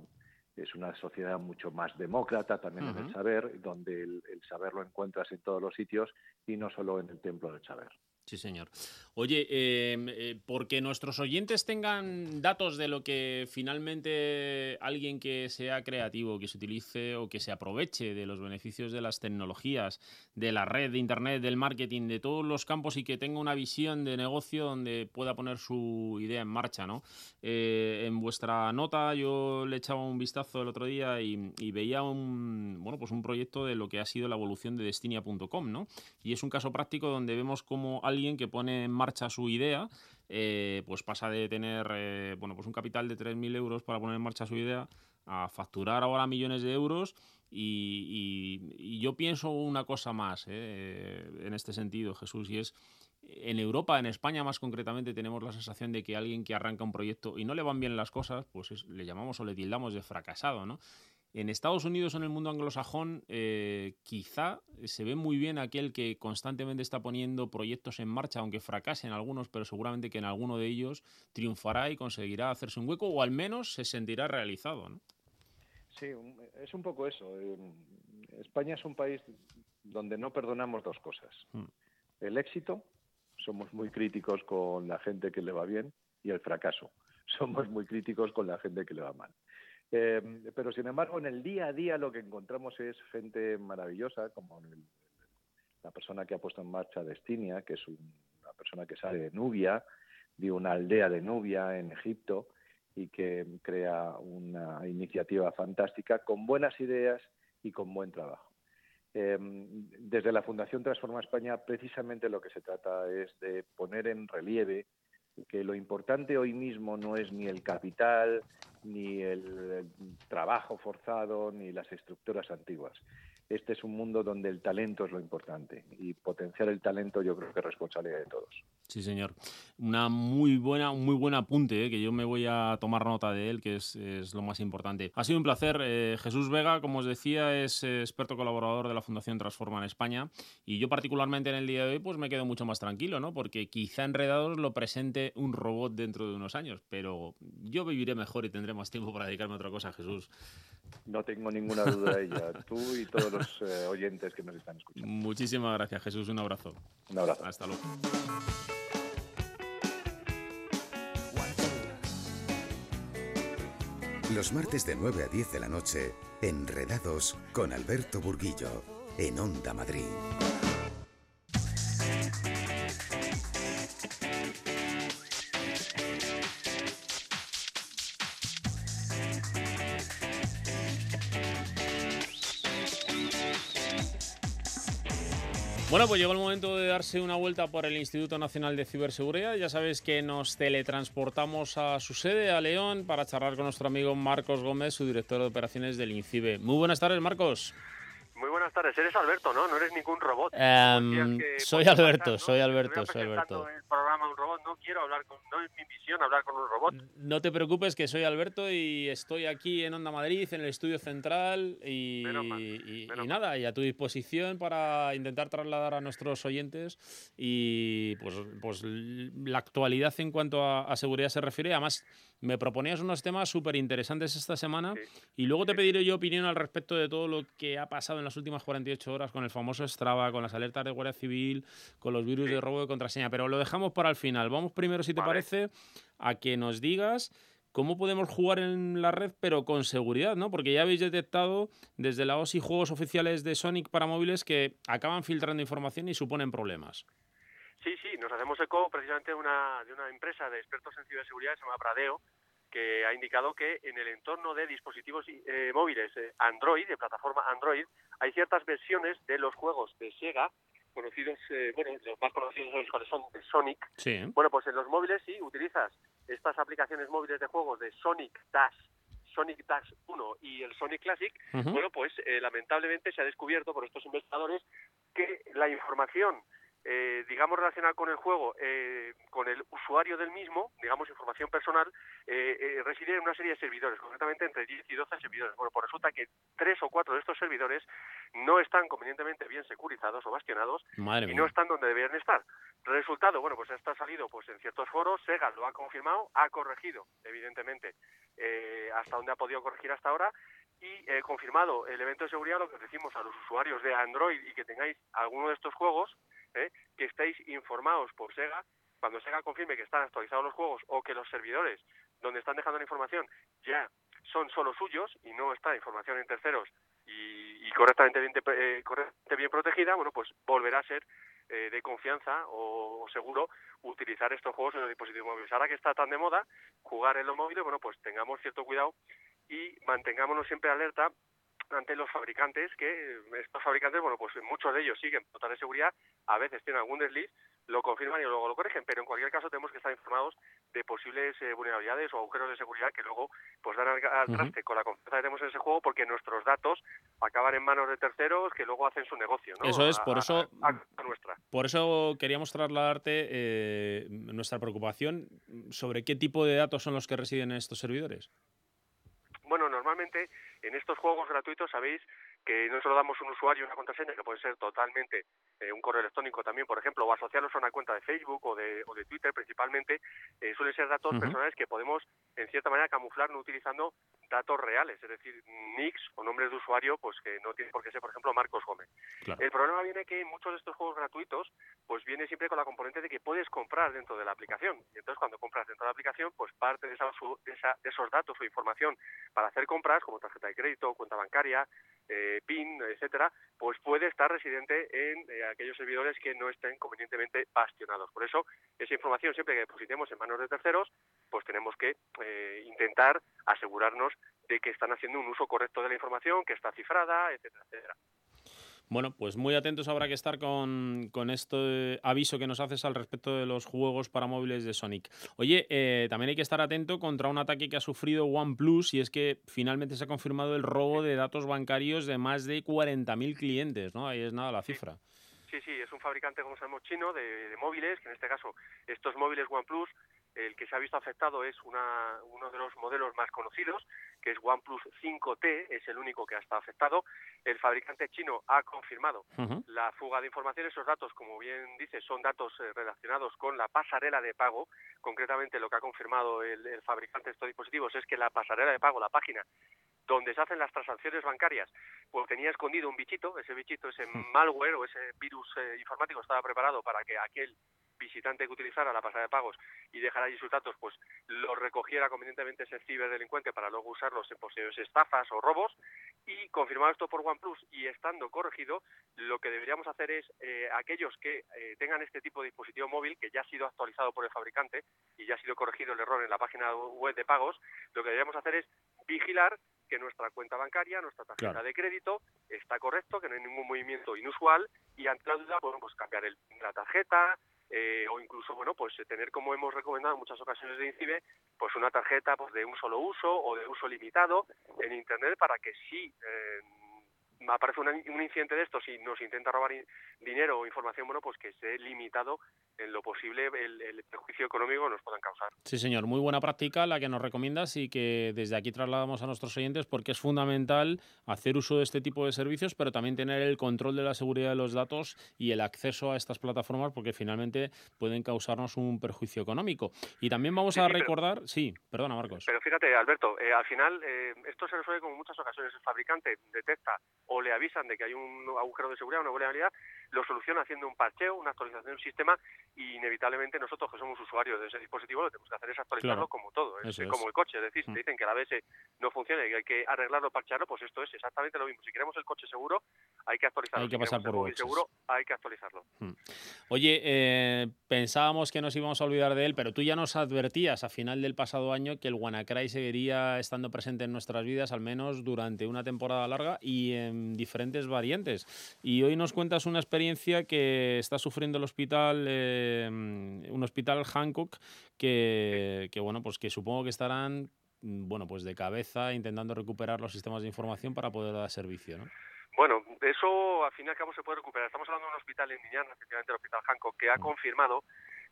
es una sociedad mucho más demócrata también en el saber, donde el, saber lo encuentras en todos los sitios y no solo en el templo del saber. Sí, señor. Oye, em, eh, porque nuestros oyentes tengan datos de lo que finalmente alguien que sea creativo, que se utilice o que se aproveche de los beneficios de las tecnologías, de la red, de Internet, del marketing, de todos los campos y que tenga una visión de negocio donde pueda poner su idea en marcha, ¿no? Eh, en vuestra nota yo le echaba un vistazo el otro día y, y, veía un, bueno, pues un proyecto de lo que ha sido la evolución de Destinia.com, ¿no? Y es un caso práctico donde vemos cómo alguien que pone en marcha su idea, eh, pues pasa de tener eh, bueno, pues un capital de 3.000 euros para poner en marcha su idea a facturar ahora millones de euros y, yo pienso una cosa más eh, en este sentido, Jesús, y es en Europa, en España más concretamente, tenemos la sensación de que alguien que arranca un proyecto y no le van bien las cosas, pues le llamamos o le tildamos de fracasado, ¿no? En Estados Unidos, en el mundo anglosajón, eh, quizá se ve muy bien aquel que constantemente está poniendo proyectos en marcha, aunque fracasen algunos, pero seguramente que en alguno de ellos triunfará y conseguirá hacerse un hueco o al menos se sentirá realizado. ¿no? Sí, es un poco eso. Eh, España es un país donde no perdonamos dos cosas. Hmm. El éxito, somos muy críticos con la gente que le va bien, y el fracaso, somos muy críticos con la gente que le va mal. Eh, pero sin embargo, en el día a día lo que encontramos es gente maravillosa, como la persona que ha puesto en marcha Destinia, que es una persona que sale de Nubia, de una aldea de Nubia en Egipto, y que crea una iniciativa fantástica con buenas ideas y con buen trabajo. Eh, desde la Fundación Transforma España, precisamente lo que se trata es de poner en relieve que lo importante hoy mismo no es ni el capital, ni el trabajo forzado, ni las estructuras antiguas. Este es un mundo donde el talento es lo importante y potenciar el talento yo creo que es responsabilidad de todos. Sí, señor. Una muy buena, muy buen apunte, eh, que yo me voy a tomar nota de él, que es, lo más importante. Ha sido un placer. Eh, Jesús Vega, como os decía, es eh, experto colaborador de la Fundación Transforma en España. Y yo particularmente en el día de hoy, pues me quedo mucho más tranquilo, ¿no? Porque quizá Enredados lo presente un robot dentro de unos años, pero yo viviré mejor y tendré más tiempo para dedicarme a otra cosa, Jesús. No tengo ninguna duda de ella. Tú y todos los oyentes que nos están escuchando. Muchísimas gracias, Jesús. Un abrazo. Un abrazo. Hasta luego. Los martes de 9 a 10 de la noche, Enredados con Alberto Burguillo, en Onda Madrid. Bueno, pues llegó el momento de darse una vuelta por el Instituto Nacional de Ciberseguridad. Ya sabes que nos teletransportamos a su sede, a León, para charlar con nuestro amigo Marcos Gómez, su director de operaciones del INCIBE. Muy buenas tardes, Marcos. Muy buenas tardes. Eres Alberto, ¿no? No eres ningún robot. Em, soy Alberto, soy Alberto, soy Alberto. el programa un robot. No quiero hablar con, no es mi misión hablar con un robot. No te preocupes que soy Alberto y estoy aquí en Onda Madrid, en el estudio central y, y, nada, y a tu disposición para intentar trasladar a nuestros oyentes y pues, pues la actualidad en cuanto a, a seguridad se refiere. Además, me proponías unos temas súper interesantes esta semana y luego te pediré yo opinión al respecto de todo lo que ha pasado en las últimas 48 horas con el famoso Strava, con las alertas de Guardia Civil, con los virus de robo de contraseña. Pero lo dejamos para el final. Vamos primero, si te parece, a que nos digas cómo podemos jugar en la red, pero con seguridad, ¿no? Porque ya habéis detectado desde la OSI juegos oficiales de Sonic para móviles que acaban filtrando información y suponen problemas. Sí, sí, nos hacemos eco precisamente de una, de una empresa de expertos en ciberseguridad, se llama Pradeo, que ha indicado que en el entorno de dispositivos eh, móviles eh, Android, de plataforma Android, hay ciertas versiones de los juegos de Sega, conocidos, eh, bueno, los más conocidos son de Sonic. Sí. Bueno, pues en los móviles sí utilizas estas aplicaciones móviles de juegos de Sonic Dash, Sonic Dash 1 y el Sonic Classic, bueno, pues lamentablemente se ha descubierto por estos investigadores que la información eh, digamos, relacionada con el juego, eh, con el usuario del mismo, digamos, información personal, eh, eh, reside en una serie de servidores, concretamente entre 10 y 12 servidores. Bueno, pues resulta que tres o cuatro de estos servidores no están convenientemente bien securizados o bastionados y no están donde deberían estar. Resultado, bueno, pues esto ha salido pues en ciertos foros, Sega lo ha confirmado, ha corregido, evidentemente, hasta donde ha podido corregir hasta ahora, y confirmado el evento de seguridad, lo que decimos a los usuarios de Android y que tengáis alguno de estos juegos, ¿eh? que estéis informados por Sega cuando Sega confirme que están actualizados los juegos o que los servidores donde están dejando la información ya son solo suyos y no está información en terceros y, correctamente, bien, eh, correctamente bien protegida, bueno, pues volverá a ser eh, de confianza o, seguro utilizar estos juegos en los dispositivos móviles. Ahora que está tan de moda jugar en los móviles, bueno, pues tengamos cierto cuidado y mantengámonos siempre alerta ante los fabricantes que estos fabricantes, bueno, pues muchos de ellos siguen notas de seguridad, a veces tienen algún desliz, lo confirman y luego lo corrigen, pero en cualquier caso tenemos que estar informados de posibles eh, vulnerabilidades o agujeros de seguridad que luego pues dan al, traste con la confianza que tenemos en ese juego porque nuestros datos acaban en manos de terceros que luego hacen su negocio, ¿no? Eso es, por eso nuestra. Por eso queríamos trasladarte eh, nuestra preocupación sobre qué tipo de datos son los que residen en estos servidores. Bueno, normalmente en estos juegos gratuitos sabéis que no solo damos un usuario y una contraseña, que puede ser totalmente eh, un correo electrónico también, por ejemplo, o asociarlos a una cuenta de Facebook o de, o de Twitter principalmente, eh, suelen ser datos personales que podemos, en cierta manera, camuflar no utilizando datos reales, es decir, nicks o nombres de usuario, pues que no tiene por qué ser, por ejemplo, Marcos Gómez. El problema viene que muchos de estos juegos gratuitos, pues viene siempre con la componente de que puedes comprar dentro de la aplicación. Y entonces, cuando compras dentro de la aplicación, pues parte de, esa, de, de esos datos o información para hacer compras, como tarjeta de crédito, cuenta bancaria, eh, PIN, etcétera, pues puede estar residente en eh, aquellos servidores que no estén convenientemente bastionados. Por eso, esa información siempre que depositemos en manos de terceros, pues tenemos que eh, intentar asegurarnos de que están haciendo un uso correcto de la información, que está cifrada, etcétera, etcétera. Bueno, pues muy atentos habrá que estar con, con este aviso que nos haces al respecto de los juegos para móviles de Sonic. Oye, eh, también hay que estar atento contra un ataque que ha sufrido OnePlus y es que finalmente se ha confirmado el robo de datos bancarios de más de 40.000 clientes, ¿no? Ahí es nada la cifra. Sí, sí, es un fabricante, como sabemos, chino de, de móviles, que en este caso estos móviles OnePlus el que se ha visto afectado es una, uno de los modelos más conocidos, que es OnePlus 5T, es el único que ha estado afectado. El fabricante chino ha confirmado la fuga de información. Esos datos, como bien dice, son datos eh, relacionados con la pasarela de pago. Concretamente, lo que ha confirmado el, fabricante de estos dispositivos es que la pasarela de pago, la página donde se hacen las transacciones bancarias, pues tenía escondido un bichito, ese bichito, ese malware o ese virus eh, informático estaba preparado para que aquel visitante que utilizara la pasada de pagos y dejara allí sus datos, pues los recogiera convenientemente ese ciberdelincuente para luego usarlos en posibles estafas o robos. Y confirmado esto por OnePlus y estando corregido, lo que deberíamos hacer es eh, aquellos que eh, tengan este tipo de dispositivo móvil, que ya ha sido actualizado por el fabricante y ya ha sido corregido el error en la página web de pagos, lo que deberíamos hacer es vigilar que nuestra cuenta bancaria, nuestra tarjeta de crédito está correcto, que no hay ningún movimiento inusual y ante la duda podemos cambiar el, la tarjeta, eh, o incluso bueno pues tener como hemos recomendado en muchas ocasiones de INCIBE pues una tarjeta pues de un solo uso o de uso limitado en internet para que si eh, aparece un incidente de estos y nos intenta robar dinero o información, bueno, pues que esté limitado en lo posible el, el perjuicio económico que nos puedan causar. Sí, señor, muy buena práctica la que nos recomiendas y que desde aquí trasladamos a nuestros oyentes porque es fundamental hacer uso de este tipo de servicios, pero también tener el control de la seguridad de los datos y el acceso a estas plataformas porque finalmente pueden causarnos un perjuicio económico. Y también vamos a recordar, sí, perdona Marcos. Pero fíjate, Alberto, eh, al final eh, esto se resuelve como en muchas ocasiones. El fabricante detecta o le avisan de que hay un agujero de seguridad, una vulnerabilidad, lo soluciona haciendo un parcheo, una actualización del sistema y inevitablemente nosotros que somos usuarios de ese dispositivo lo que tenemos que hacer es actualizarlo como todo, es, como el coche, es decir, si mm. dicen que la ABS no funciona y hay que arreglarlo, parchearlo, pues esto es exactamente lo mismo. Si queremos el coche seguro, hay que actualizarlo. Hay que pasar por el seguro, hay que actualizarlo. Mm. Oye, eh, pensábamos que nos íbamos a olvidar de él, pero tú ya nos advertías a final del pasado año que el WannaCry seguiría estando presente en nuestras vidas al menos durante una temporada larga y en diferentes variantes. Y hoy nos cuentas una experiencia que está sufriendo el hospital, eh, un hospital Hancock, que, que, bueno, pues que supongo que estarán bueno, pues de cabeza intentando recuperar los sistemas de información para poder dar servicio, ¿no? Bueno, eso al fin y al cabo se puede recuperar. Estamos hablando de un hospital en Indiana, efectivamente el Hospital Hancock, que ha mm. confirmado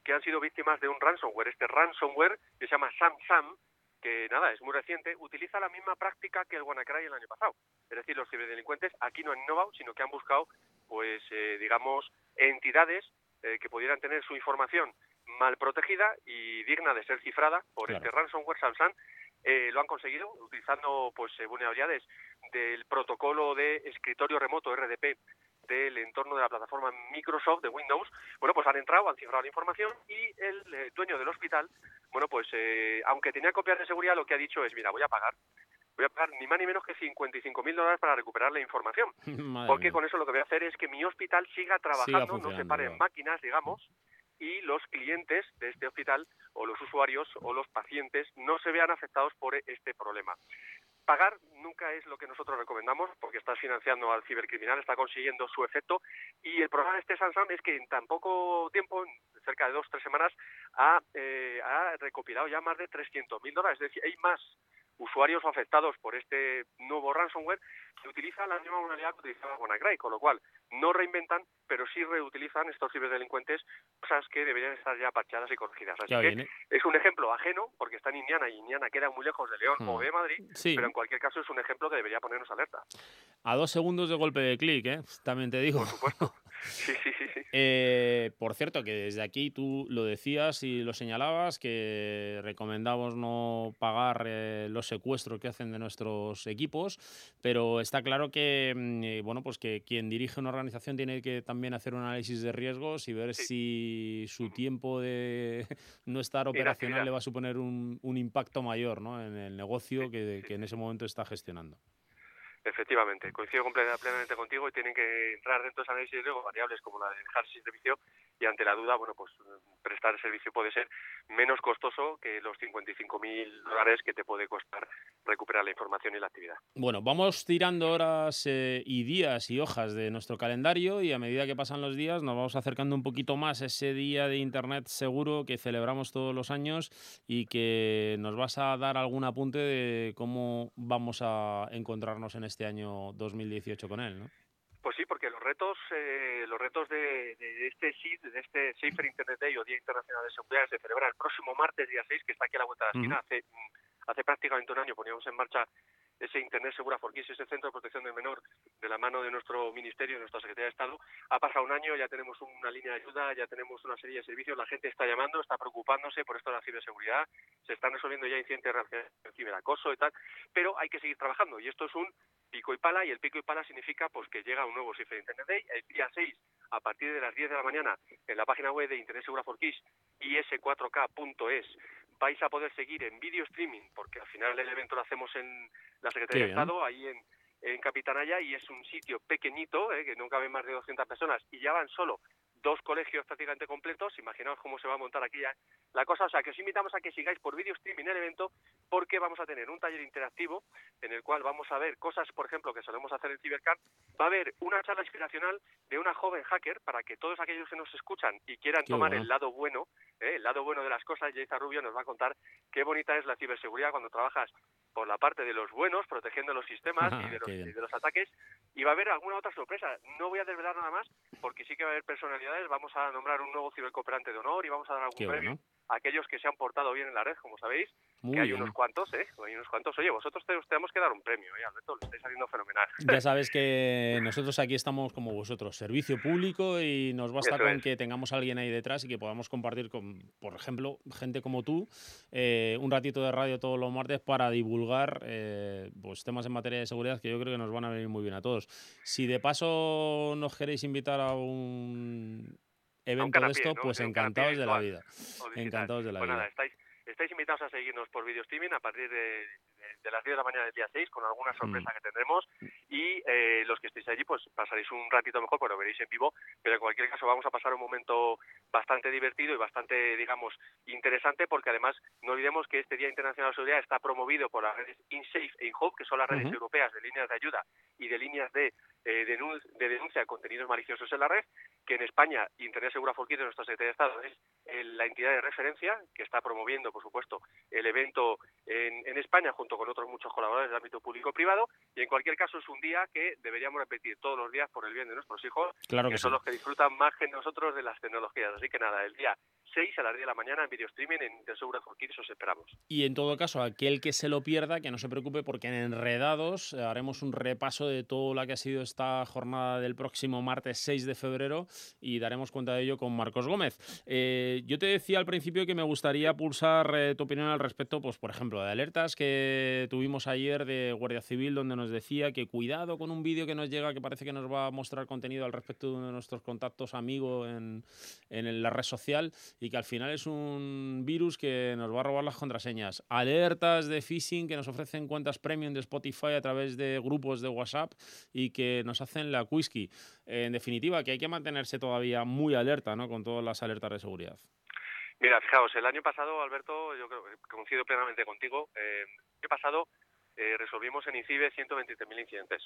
que han sido víctimas de un ransomware. Este ransomware que se llama SamSam, que nada, es muy reciente, utiliza la misma práctica que el WannaCry el año pasado. Es decir, los ciberdelincuentes aquí no han innovado, sino que han buscado, pues, eh, digamos, entidades eh, que pudieran tener su información mal protegida y digna de ser cifrada por este ransomware Samsung. Eh, lo han conseguido utilizando pues vulnerabilidades del protocolo de escritorio remoto RDP del entorno de la plataforma Microsoft de Windows, bueno, pues han entrado, han cifrado la información y el eh, dueño del hospital, bueno, pues eh, aunque tenía copias de seguridad, lo que ha dicho es, mira, voy a pagar, voy a pagar ni más ni menos que 55 mil dólares para recuperar la información. porque con eso lo que voy a hacer es que mi hospital siga trabajando, no se paren máquinas, digamos, y los clientes de este hospital o los usuarios o los pacientes no se vean afectados por este problema. Pagar nunca es lo que nosotros recomendamos porque estás financiando al cibercriminal, está consiguiendo su efecto y el problema de este Samsung es que en tan poco tiempo, en cerca de dos o tres semanas, ha, eh, ha recopilado ya más de 300.000 dólares. Es decir, hay más usuarios afectados por este nuevo ransomware que utiliza la misma modalidad que utilizaba WannaCry, con lo cual no reinventan, pero sí reutilizan estos ciberdelincuentes cosas que deberían estar ya parchadas y corregidas. Así que es un ejemplo ajeno, porque está en Indiana y Indiana queda muy lejos de León o hmm. de Madrid, pero en cualquier caso es un ejemplo que debería ponernos alerta. A dos segundos de golpe de clic, ¿eh? también te digo. Por supuesto. Sí, sí, sí. Eh, por cierto, que desde aquí tú lo decías y lo señalabas, que recomendamos no pagar eh, los secuestros que hacen de nuestros equipos, pero está claro que, mm, eh, bueno, pues que quien dirige una organización tiene que también hacer un análisis de riesgos y ver si su tiempo de no estar operacional le va a suponer un, impacto mayor ¿no? en el negocio que en ese momento está gestionando. Efectivamente, coincido completamente contigo y tienen que entrar dentro de análisis de riesgo variables como la de dejar sin servicio y ante la duda, bueno, pues prestar servicio puede ser menos costoso que los 55.000 dólares que te puede costar recuperar la información y la actividad. Bueno, vamos tirando horas eh, y días y hojas de nuestro calendario y a medida que pasan los días nos vamos acercando un poquito más a ese día de Internet seguro que celebramos todos los años y que nos vas a dar algún apunte de cómo vamos a encontrarnos en este año 2018 con él, ¿no? Pues sí, porque los retos, eh, los retos de, este SID, de este Safer Internet Day o Día Internacional de Seguridad, se celebra el próximo martes, día 6, que está aquí a la vuelta de la esquina. Hace, mm, hace prácticamente un año poníamos en marcha ese Internet Segura porque ese Centro de Protección del Menor de la mano de nuestro Ministerio, de nuestra Secretaría de Estado. Ha pasado un año, ya tenemos una línea de ayuda, ya tenemos una serie de servicios, la gente está llamando, está preocupándose por esto de la ciberseguridad, se están resolviendo ya incidentes de ciberacoso y tal, pero hay que seguir trabajando y esto es un pico y pala y el pico y pala significa pues que llega un nuevo Safer Internet Day, el día 6 a partir de las 10 de la mañana en la página web de Internet Segura for Kids, is4k.es, vais a poder seguir en video streaming, porque al final el evento lo hacemos en la Secretaría de Estado, ahí en, en Capitanaya, y es un sitio pequeñito, eh, que no cabe más de 200 personas, y ya van solo dos colegios prácticamente completos, imaginaos cómo se va a montar aquí ya la cosa, o sea que os invitamos a que sigáis por video streaming el evento porque vamos a tener un taller interactivo en el cual vamos a ver cosas, por ejemplo, que solemos hacer en CyberCamp, va a haber una charla inspiracional de una joven hacker para que todos aquellos que nos escuchan y quieran tomar el lado bueno, ¿eh? el lado bueno de las cosas, Jaiza Rubio nos va a contar qué bonita es la ciberseguridad cuando trabajas por la parte de los buenos, protegiendo los sistemas y, de los, y, de los, ataques. Y va a haber alguna otra sorpresa. No voy a desvelar nada más, porque sí que va a haber personalidades. Vamos a nombrar un nuevo cibercooperante de honor y vamos a dar algún premio aquellos que se han portado bien en la red, como sabéis, que hay unos cuantos, ¿eh? Hay unos cuantos. Oye, vosotros tenemos que dar un premio, ¿eh? Alberto? Lo estáis haciendo fenomenal. Ya sabes que nosotros aquí estamos como vosotros, servicio público y nos basta con que tengamos a alguien ahí detrás y que podamos compartir con, por ejemplo, gente como tú, eh, un ratito de radio todos los martes para divulgar eh, pues temas en materia de seguridad que yo creo que nos van a venir muy bien a todos. Si de paso nos queréis invitar a un evento de esto, pues encantados de la vida. Encantados de la pues vida. estáis, estáis invitados a seguirnos por video streaming a partir de, de las 10 de la mañana del día 6 con alguna sorpresa mm. que tendremos. Y eh, los que estéis allí pues pasaréis un ratito mejor, pues lo veréis en vivo, pero en cualquier caso vamos a pasar un momento bastante divertido y bastante, digamos, interesante porque además no olvidemos que este Día Internacional de Seguridad está promovido por las redes InSafe e InHope, que son las redes europeas de líneas de ayuda y de líneas de, eh, de denuncia de contenidos maliciosos en la red, que en España Internet Segura Folkit de nuestra Secretaría de Estado es eh, la entidad de referencia que está promoviendo, por supuesto, el evento en, en España junto con otros muchos colaboradores del ámbito público-privado y en cualquier caso es un día que deberíamos repetir todos los días por el bien de nuestros hijos, claro que, que son los que disfrutan más que nosotros de las tecnologías. Así que nada, el día 6 a las 10 de la mañana en video streaming en Intersegura for os esperamos. Y en todo caso, aquel que se lo pierda, que no se preocupe porque en Enredados eh, haremos un repaso de todo lo que ha sido esta jornada del próximo martes 6 de febrero y daremos cuenta de ello con Marcos Gómez. Eh, yo te decía al principio que me gustaría pulsar eh, tu opinión al respecto, pues por ejemplo, de alertas que tuvimos ayer de Guardia Civil donde nos decía que cuidado con un vídeo que nos llega que parece que nos va a mostrar contenido al respecto de uno de nuestros contactos amigos en, en la red social y que al final es un virus que nos va a robar las contraseñas. Alertas de phishing que nos ofrecen cuentas premium de Spotify a través de grupos de WhatsApp y que nos hacen la whisky. En definitiva, que hay que mantenerse todavía muy alerta ¿no? con todas las alertas de seguridad. Mira, fijaos, el año pasado, Alberto, yo creo coincido plenamente contigo, eh, el año pasado eh, resolvimos en INCIBE 123.000 incidentes,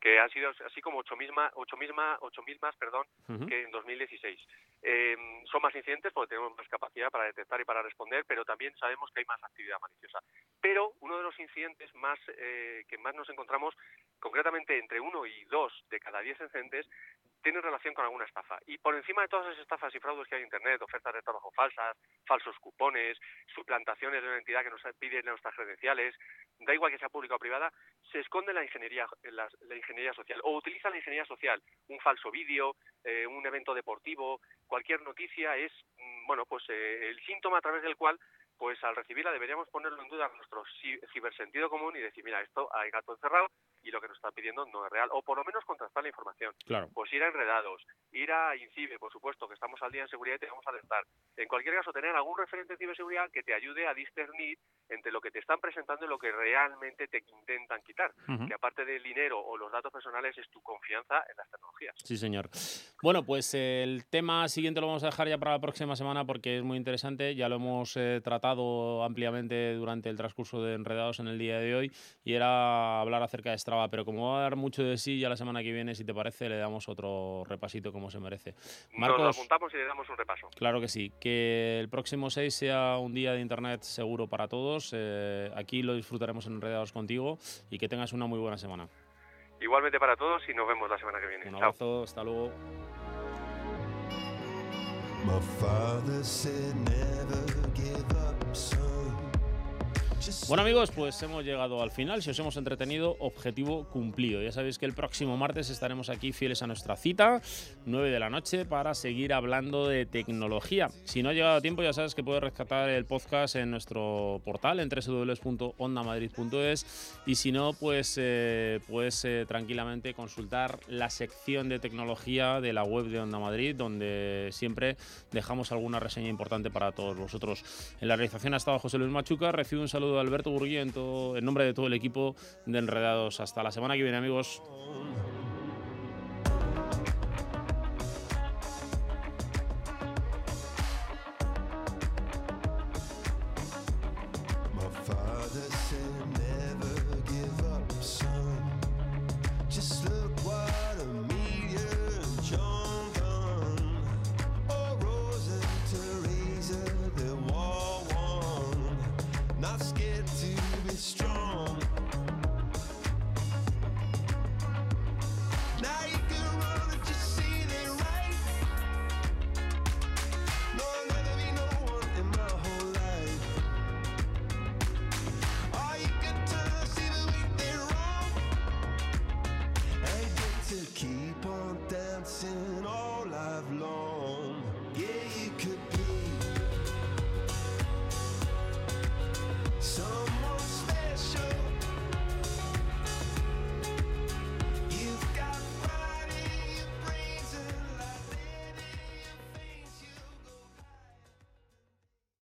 que han sido así como 8.000 misma, 8 misma, 8 más perdón, que en 2016. Eh, son más incidentes porque tenemos más capacidad para detectar y para responder, pero también sabemos que hay más actividad maliciosa. Pero uno de los incidentes más eh, que más nos encontramos, concretamente entre uno y dos de cada diez incidentes, tienen relación con alguna estafa. Y por encima de todas esas estafas y fraudes que hay en Internet, ofertas de trabajo falsas, falsos cupones, suplantaciones de una entidad que nos pide nuestras credenciales, da igual que sea pública o privada, se esconde la ingeniería, la, ingeniería social o utiliza la ingeniería social, un falso vídeo, eh, un evento deportivo, cualquier noticia es, mm, bueno, pues eh, el síntoma a través del cual pues al recibirla deberíamos ponerlo en duda nuestro cibersentido común y decir, mira, esto hay gato encerrado y lo que nos están pidiendo no es real, o por lo menos contrastar la información. Claro. Pues ir a enredados, ir a INCIBE, por supuesto, que estamos al día en seguridad y te vamos a alertar. En cualquier caso, tener algún referente de ciberseguridad que te ayude a discernir entre lo que te están presentando y lo que realmente te intentan quitar. Que aparte del dinero o los datos personales es tu confianza en las tecnologías. Sí, señor. Bueno, pues el tema siguiente lo vamos a dejar ya para la próxima semana porque es muy interesante. Ya lo hemos eh, tratado ampliamente durante el transcurso de Enredados en el día de hoy y era hablar acerca de Strava. Pero como va a dar mucho de sí, ya la semana que viene, si te parece, le damos otro repasito como se merece. Marcos, Nos lo apuntamos y le damos un repaso. Claro que sí. Que el próximo 6 sea un día de Internet seguro para todos. Eh, aquí lo disfrutaremos en Enredados contigo y que tengas una muy buena semana. Igualmente para todos y nos vemos la semana que viene. Un abrazo, hasta luego. My father said never give up, son. Bueno amigos, pues hemos llegado al final. Si os hemos entretenido, objetivo cumplido. Ya sabéis que el próximo martes estaremos aquí fieles a nuestra cita, 9 de la noche, para seguir hablando de tecnología. Si no ha llegado a tiempo, ya sabes que puedes rescatar el podcast en nuestro portal en www.ondamadrid.es y si no, pues eh, puedes eh, tranquilamente consultar la sección de tecnología de la web de Onda Madrid, donde siempre dejamos alguna reseña importante para todos vosotros. En la realización ha estado José Luis Machuca. Recibo un saludo Alberto Burguía en, nombre de todo el equipo de Enredados. Hasta la semana que viene, amigos.